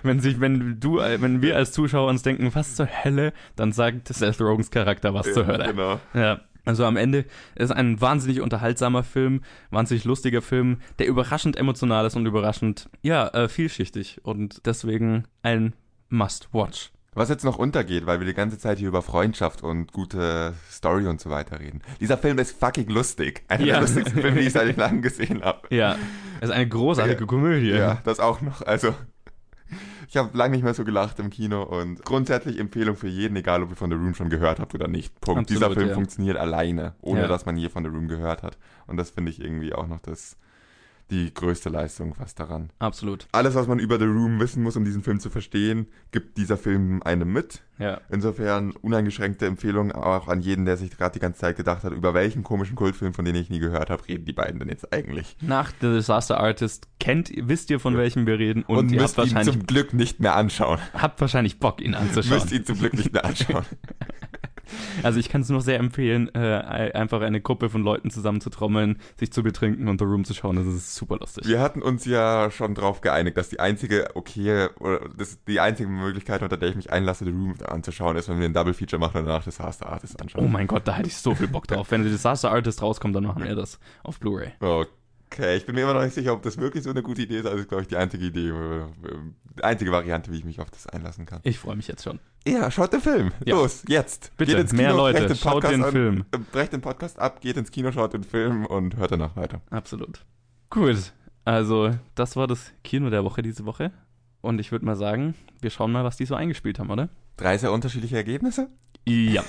Wenn sich, wenn du, wenn wir als Zuschauer uns denken, was zur Hölle, dann sagt Seth Rogans Charakter was zur Hölle. Genau. Ja. Also am Ende ist ein wahnsinnig unterhaltsamer Film, wahnsinnig lustiger Film, der überraschend emotional ist und überraschend, ja, äh, vielschichtig und deswegen ein Must-Watch. Was jetzt noch untergeht, weil wir die ganze Zeit hier über Freundschaft und gute Story und so weiter reden. Dieser Film ist fucking lustig. Einer Ja. der lustigsten Filme, die ich seit langem gesehen habe. Ja, es ist eine großartige Ja. Komödie. Ja, das auch noch. Also, ich habe lange nicht mehr so gelacht im Kino und grundsätzlich Empfehlung für jeden, egal ob ihr von The Room schon gehört habt oder nicht. Punkt. Absolut, Dieser Film ja. funktioniert alleine, ohne dass man je von The Room gehört hat. Und das finde ich irgendwie auch noch das, die größte Leistung fast daran. Absolut. Alles, was man über The Room wissen muss, um diesen Film zu verstehen, gibt dieser Film einem mit. Ja. Insofern uneingeschränkte Empfehlung auch an jeden, der sich gerade die ganze Zeit gedacht hat, über welchen komischen Kultfilm, von dem ich nie gehört habe, reden die beiden denn jetzt eigentlich? Nach The Disaster Artist kennt, wisst ihr, von welchem wir reden und, Und, ihr müsst ihn wahrscheinlich, zum Glück nicht mehr anschauen. habt wahrscheinlich Bock, ihn anzuschauen. Müsst ihn zum Glück nicht mehr anschauen. Also ich kann es nur sehr empfehlen, äh, einfach eine Gruppe von Leuten zusammenzutrommeln, sich zu betrinken und The Room zu schauen. Das ist super lustig. Wir hatten uns ja schon drauf geeinigt, dass die einzige okay oder das die einzige Möglichkeit, unter der ich mich einlasse, The Room anzuschauen, ist, wenn wir ein Double Feature machen und danach Disaster Artist anschauen. Oh mein Gott, da hätte ich so viel Bock drauf. Wenn der Disaster Artist rauskommt, dann machen wir das auf Blu-ray. Okay, ich bin mir immer noch nicht sicher, ob das wirklich so eine gute Idee ist. Also ist, glaube ich, die einzige Idee, äh, die einzige Variante, wie ich mich auf das einlassen kann. Ich freue mich jetzt schon. Ja, schaut den Film. Ja. Los, jetzt. Bitte, mehr Leute, brecht den schaut Podcast den an, Film. äh, Brecht den Podcast ab, geht ins Kino, schaut den Film und hört danach weiter. Absolut. Gut, also das war das Kino der Woche diese Woche. Und ich würde mal sagen, wir schauen mal, was die so eingespielt haben, oder? Drei sehr unterschiedliche Ergebnisse. Ja.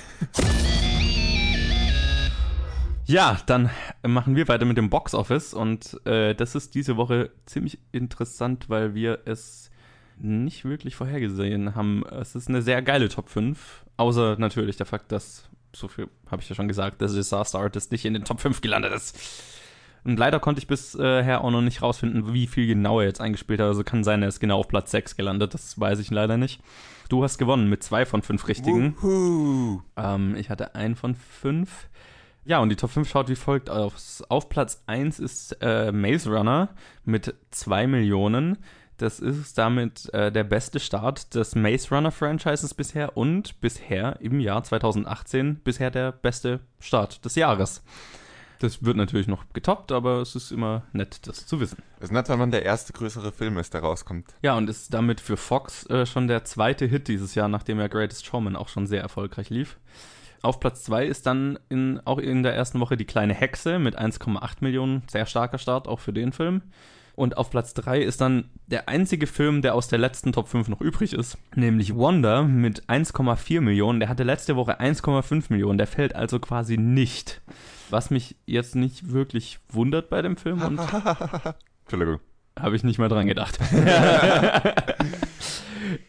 Ja, dann machen wir weiter mit dem Box Office und äh, das ist diese Woche ziemlich interessant, weil wir es nicht wirklich vorhergesehen haben. Es ist eine sehr geile Top 5, außer natürlich der Fakt, dass, so viel habe ich ja schon gesagt, dass Disaster Artist nicht in den Top 5 gelandet ist. Und leider konnte ich bisher auch noch nicht rausfinden, wie viel genau er jetzt eingespielt hat. Also kann sein, er ist genau auf Platz 6 gelandet, das weiß ich leider nicht. Du hast gewonnen mit zwei von fünf richtigen. Ähm, ich hatte einen von fünf. Ja, und die Top 5 schaut wie folgt aus. Auf Platz 1 ist äh, Maze Runner mit 2 Millionen. Das ist damit äh, der beste Start des Maze Runner Franchises bisher und bisher im Jahr 2018 bisher der beste Start des Jahres. Das wird natürlich noch getoppt, aber es ist immer nett, das zu wissen. Es ist nett, wenn man der erste größere Film ist, der rauskommt. Ja, und ist damit für Fox äh, schon der zweite Hit dieses Jahr, nachdem ja Greatest Showman auch schon sehr erfolgreich lief. Auf Platz 2 ist dann in, auch in der ersten Woche die kleine Hexe mit 1,8 Millionen. Sehr starker Start auch für den Film. Und auf Platz 3 ist dann der einzige Film, der aus der letzten Top 5 noch übrig ist, nämlich Wonder mit 1,4 Millionen. Der hatte letzte Woche 1,5 Millionen. Der fällt also quasi nicht. Was mich jetzt nicht wirklich wundert bei dem Film und Entschuldigung. Habe ich nicht mal dran gedacht.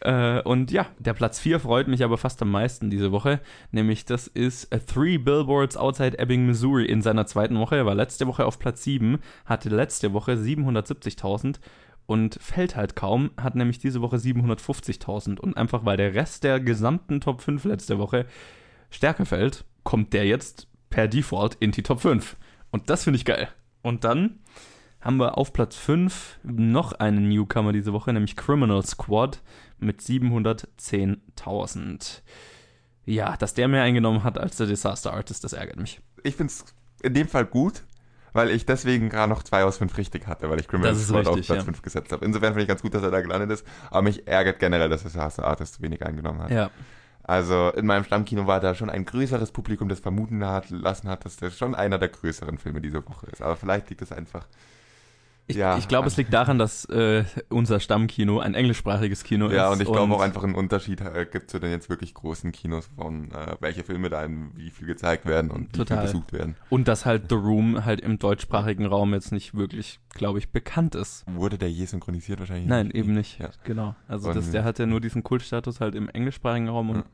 äh, und ja, der Platz 4 freut mich aber fast am meisten diese Woche. Nämlich das ist Three Billboards Outside Ebbing, Missouri in seiner zweiten Woche. Er war letzte Woche auf Platz 7, hatte letzte Woche 770.000 und fällt halt kaum, hat nämlich diese Woche 750.000. Und einfach weil der Rest der gesamten Top 5 letzte Woche stärker fällt, kommt der jetzt per Default in die Top 5. Und das finde ich geil. Und dann haben wir auf Platz 5 noch einen Newcomer diese Woche, nämlich Criminal Squad mit 710.000. Ja, dass der mehr eingenommen hat als der Disaster Artist, das ärgert mich. Ich finde es in dem Fall gut, weil ich deswegen gerade noch zwei aus fünf richtig hatte, weil ich Criminal Squad richtig, auf Platz ja. 5 gesetzt habe. Insofern finde ich ganz gut, dass er da gelandet ist, aber mich ärgert generell, dass Disaster Artist wenig eingenommen hat. Ja, Also in meinem Stammkino war da schon ein größeres Publikum, das vermuten hat, lassen hat, dass das schon einer der größeren Filme diese Woche ist. Aber vielleicht liegt es einfach. Ich, Ja. ich glaube, es liegt daran, dass äh, unser Stammkino ein englischsprachiges Kino Ja, ist. und ich glaube auch einfach einen Unterschied äh, gibt zu den jetzt wirklich großen Kinos von äh, welche Filme da in wie viel gezeigt werden und wie Total. viel besucht werden. Und dass halt The Room halt im deutschsprachigen Raum jetzt nicht wirklich, glaube ich, bekannt ist. Wurde der je synchronisiert wahrscheinlich? Nein, eben nicht. Ja. Genau. Also Und- das, der hat ja nur diesen Kultstatus halt im englischsprachigen Raum und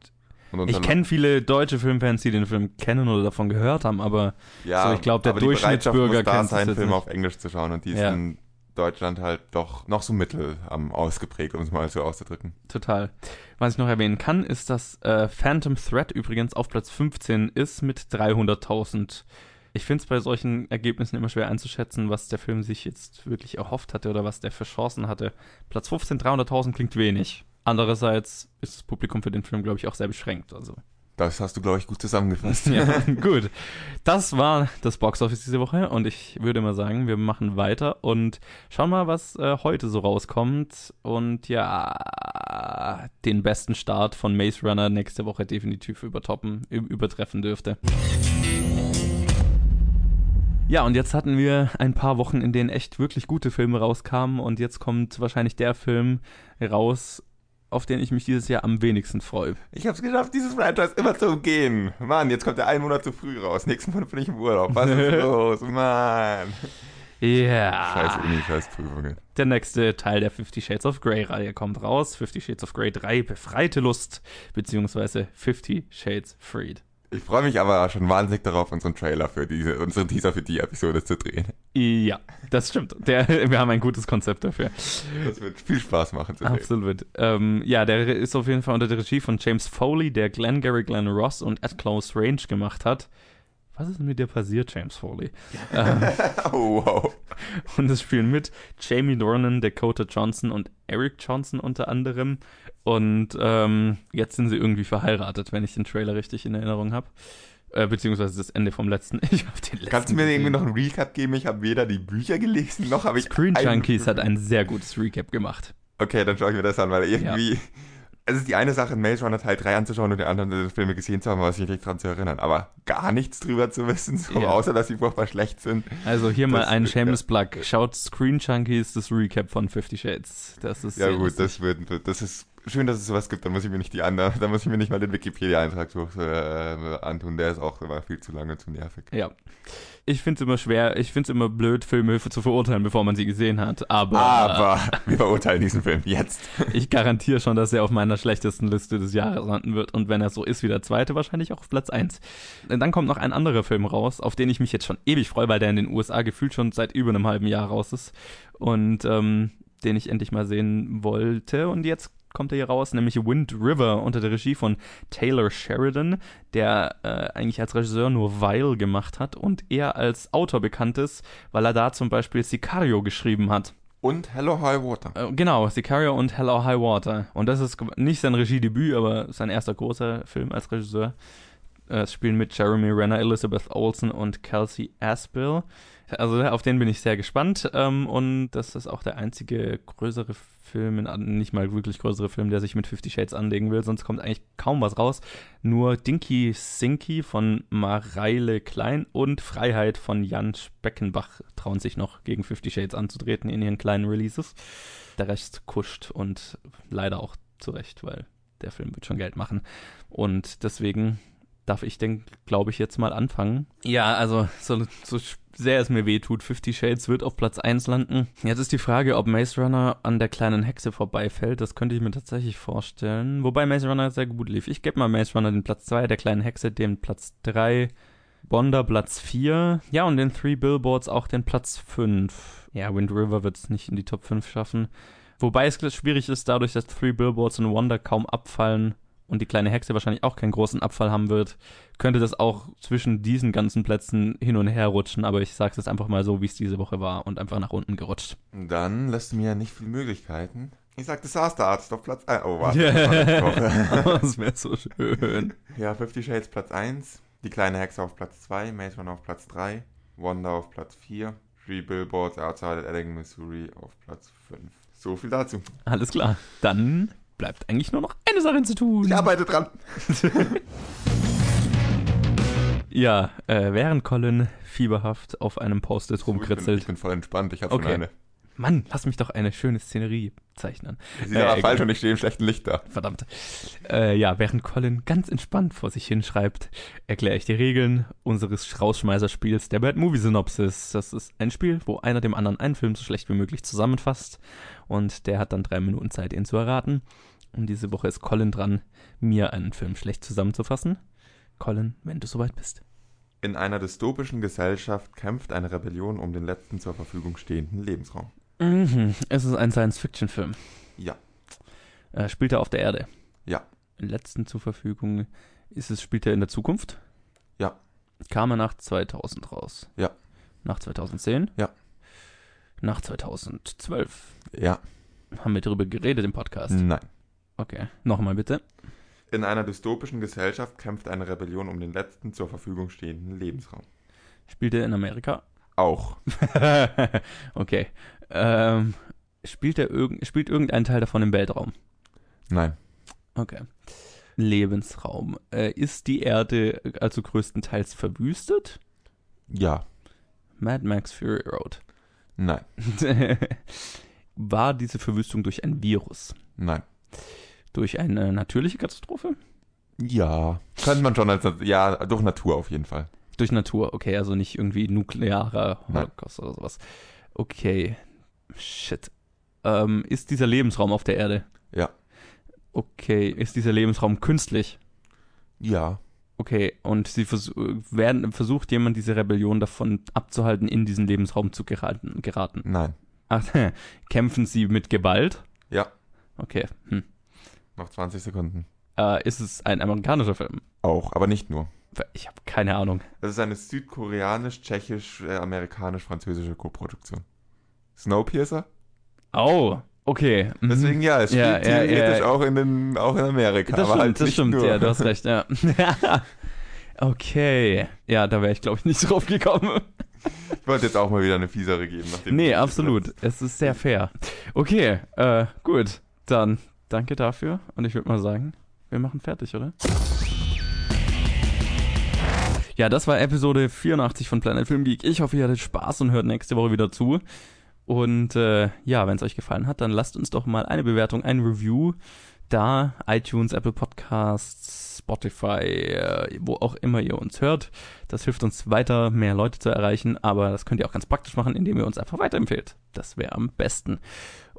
ich kenne viele deutsche Filmfans, die den Film kennen oder davon gehört haben, aber ja, so, ich glaub, der aber Durchschnittsbürger muss da kennt sein, nicht. auf Englisch zu schauen und die ist Ja. in Deutschland halt doch noch so mittel am ausgeprägt, um es mal so auszudrücken. total. Was ich noch erwähnen kann, ist, dass äh, Phantom Thread übrigens auf Platz 15 ist mit 300.000. Ich finde es bei solchen Ergebnissen immer schwer einzuschätzen, was der Film sich jetzt wirklich erhofft hatte oder was der für Chancen hatte. Platz 15, 300.000 klingt wenig. Andererseits ist das Publikum für den Film, glaube ich, auch sehr beschränkt. Also Das hast du, glaube ich, gut zusammengefasst. Ja, gut. Das war das Boxoffice diese Woche und ich würde mal sagen, wir machen weiter und schauen mal, was äh, heute so rauskommt. Und ja, den besten Start von Maze Runner nächste Woche definitiv übertoppen, übertreffen dürfte. Ja, und jetzt hatten wir ein paar Wochen, in denen echt wirklich gute Filme rauskamen und jetzt kommt wahrscheinlich der Film raus, auf den ich mich dieses Jahr am wenigsten freue. Ich habe es geschafft, dieses Franchise immer zu umgehen. Mann, jetzt kommt der einen Monat zu früh raus. Nächsten Monat bin ich im Urlaub. Was ist los? Mann. Ja. Scheiß Uni, scheiß Prüfungen. Der nächste Teil der Fifty Shades of Grey Reihe kommt raus. Fifty Shades of Grey 3 Befreite Lust, beziehungsweise Fifty Shades Freed. Ich freue mich aber schon wahnsinnig darauf, unseren Trailer für diese, unseren Teaser für die Episode zu drehen. Ja, das stimmt. Der, wir haben ein gutes Konzept dafür. Das wird viel Spaß machen zu drehen. Absolut. Ähm, ja, der ist auf jeden Fall unter der Regie von James Foley, der Glengarry Glenn Ross und At Close Range gemacht hat. Was ist mit dir passiert, James Foley? ähm, Oh, wow. Und es spielen mit Jamie Dornan, Dakota Johnson und Eric Johnson unter anderem. Und ähm, jetzt sind sie irgendwie verheiratet, wenn ich den Trailer richtig in Erinnerung habe. Äh, beziehungsweise das Ende vom letzten. Ich den letzten. Kannst du mir irgendwie noch einen Recap geben? Ich habe weder die Bücher gelesen, noch habe ich... Screen Junkies hat ein sehr gutes Recap gemacht. Okay, dann schaue ich mir das an, weil irgendwie... Es ist die eine Sache, Maze Runner Teil 3 anzuschauen und die anderen Filme gesehen zu haben, aber sich nicht dran zu erinnern. Aber gar nichts drüber zu wissen, so, Ja. außer dass sie furchtbar schlecht sind. Also hier mal ein. Shameless Plug. Schaut Screen Junkies das Recap von Fifty Shades. Das ist Ja gut, lustig. das wird, das ist schön, dass es sowas gibt. Dann muss ich mir nicht die anderen, dann muss ich mir nicht mal den Wikipedia-Eintrag so, äh, antun. Der ist auch immer viel zu lang und zu nervig. Ja. Ich finde es immer schwer, ich finde es immer blöd, Filme zu verurteilen, bevor man sie gesehen hat. Aber, Aber wir verurteilen diesen Film jetzt. ich garantiere schon, dass er auf meiner schlechtesten Liste des Jahres landen wird. Und wenn er so ist wie der zweite, wahrscheinlich auch auf Platz 1. Dann kommt noch ein anderer Film raus, auf den ich mich jetzt schon ewig freue, weil der in den USA gefühlt schon seit über einem halben Jahr raus ist. Und ähm, den ich endlich mal sehen wollte. Und jetzt kommt er hier raus, nämlich Wind River unter der Regie von Taylor Sheridan, der äh, eigentlich als Regisseur nur Vile gemacht hat und eher als Autor bekannt ist, weil er da zum Beispiel Sicario geschrieben hat. Und Hello High Water. Äh, Genau, Sicario und Hello High Water. Und das ist nicht sein Regiedebüt, aber sein erster großer Film als Regisseur. Äh, Es spielen mit Jeremy Renner, Elizabeth Olsen und Kelsey Aspel. Also auf den bin ich sehr gespannt. Ähm, und das ist auch der einzige größere Film, nicht mal wirklich größere Film, der sich mit Fifty Shades anlegen will. Sonst kommt eigentlich kaum was raus. Nur Dinky Sinky von Mareile Klein und Freiheit von Jan Speckenbach trauen sich noch gegen Fifty Shades anzutreten in ihren kleinen Releases. Der Rest kuscht und leider auch zu Recht, weil der Film wird schon Geld machen. Und deswegen darf ich denn, glaube ich, jetzt mal anfangen. Ja, also so, so sehr es mir weh tut, Fifty Shades wird auf Platz 1 landen. Jetzt ist die Frage, ob Maze Runner an der kleinen Hexe vorbeifällt. Das könnte ich mir tatsächlich vorstellen. Wobei Maze Runner sehr gut lief. Ich gebe mal Maze Runner den Platz 2, der kleinen Hexe den Platz 3, Bonda Platz 4. Ja, und den Three Billboards auch den Platz 5. Ja, Wind River wird es nicht in die Top 5 schaffen. Wobei es schwierig ist, dadurch, dass Three Billboards und Wonder kaum abfallen und die kleine Hexe wahrscheinlich auch keinen großen Abfall haben wird, könnte das auch zwischen diesen ganzen Plätzen hin und her rutschen. Aber ich sage es einfach mal so, wie es diese Woche war und einfach nach unten gerutscht. Dann lässt du mir ja nicht viele Möglichkeiten. Ich sag Disaster Artist auf Platz 1. Oh, warte. das war letzte Woche. das wäre so schön. ja, Fifty Shades Platz 1. Die kleine Hexe auf Platz 2. Maze Runner auf Platz 3. Wonder auf Platz 4. Three Billboards Outside Ebbing, Missouri auf Platz 5. So viel dazu. Alles klar. Dann bleibt eigentlich nur noch eine Sache zu tun. Ich arbeite dran. Ja, äh, während Colin fieberhaft auf einem Post-it Ich bin, rumkritzelt. ich bin voll entspannt. Ich hatte Okay. schon eine. Mann, lass mich doch eine schöne Szenerie zeichnen. Sieht aber Äh, falsch und ich stehe im schlechten Licht da. Verdammt. Äh, ja, während Colin ganz entspannt vor sich hinschreibt, erkläre ich die Regeln unseres Rausschmeißerspiels der Bad Movie Synopsis. Das ist ein Spiel, wo einer dem anderen einen Film so schlecht wie möglich zusammenfasst und der hat dann drei Minuten Zeit, ihn zu erraten. Und diese Woche ist Colin dran, mir einen Film schlecht zusammenzufassen. Colin, wenn du soweit bist. In einer dystopischen Gesellschaft kämpft eine Rebellion um den letzten zur Verfügung stehenden Lebensraum. Mhm. Es ist ein Science-Fiction-Film. Ja, Äh, spielt er auf der Erde? ja, Den letzten zur Verfügung. Ist es, spielt er in der Zukunft? Ja. Kam er nach 2000 raus? Ja. Nach 2010? Ja. Nach 2012? ja, Haben wir darüber geredet im Podcast? nein. Okay. Nochmal bitte. In einer dystopischen Gesellschaft kämpft eine Rebellion um den letzten zur Verfügung stehenden Lebensraum. Spielt er in Amerika? Auch. okay. Ähm, spielt er irgend, spielt irgendein Teil davon im Weltraum? Nein. Okay. Lebensraum. Äh, ist die Erde also größtenteils verwüstet? Ja. Mad Max Fury Road. Nein. War diese Verwüstung durch ein Virus? Nein. Durch eine natürliche Katastrophe? Ja. Könnte man schon als, ja, durch Natur auf jeden Fall. Durch Natur, okay, also nicht irgendwie nuklearer Nein. Holocaust oder sowas. Okay. Shit. Ähm, ist dieser Lebensraum auf der Erde? Ja. Okay. Ist dieser Lebensraum künstlich? Ja. Okay. Und sie vers werden, versucht jemand diese Rebellion davon abzuhalten, in diesen Lebensraum zu geraten? geraten? Nein. Ach, kämpfen sie mit Gewalt? Ja. Okay. Hm. Noch 20 Sekunden. Äh, ist es ein amerikanischer Film? Auch, aber nicht nur. Ich habe keine Ahnung. Es ist eine südkoreanisch-tschechisch-amerikanisch-französische Koproduktion. Snowpiercer? Oh, okay. Mhm. Deswegen ja, es Ja, spielt ja, theoretisch ja. auch in, den, auch in Amerika. Das stimmt, halt das stimmt, nur. ja, du hast recht, ja. okay. Ja, da wäre ich, glaube ich, nicht drauf gekommen. Ich wollte jetzt auch mal wieder eine fiesere geben. Nachdem Nee, absolut. Es ist sehr fair. Okay, äh, gut. Dann danke dafür und ich würde mal sagen, wir machen fertig, oder? Ja, das war Episode 84 von Planet Film Geek. Ich hoffe, ihr hattet Spaß und hört nächste Woche wieder zu. Und äh, ja, wenn es euch gefallen hat, dann lasst uns doch mal eine Bewertung, ein Review da. iTunes, Apple Podcasts, Spotify, äh, wo auch immer ihr uns hört. Das hilft uns weiter, mehr Leute zu erreichen. Aber das könnt ihr auch ganz praktisch machen, indem ihr uns einfach weiterempfehlt. Das wäre am besten.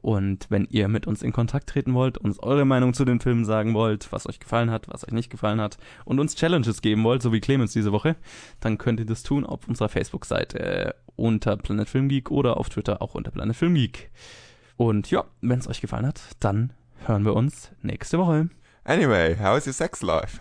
Und wenn ihr mit uns in Kontakt treten wollt, uns eure Meinung zu den Filmen sagen wollt, was euch gefallen hat, was euch nicht gefallen hat und uns Challenges geben wollt, so wie Clemens diese Woche, dann könnt ihr das tun auf unserer Facebook-Seite äh, unter Planet Film Geek oder auf Twitter auch unter Planet Film Geek. Und ja, wenn es euch gefallen hat, dann hören wir uns nächste Woche. Anyway, how is your sex life?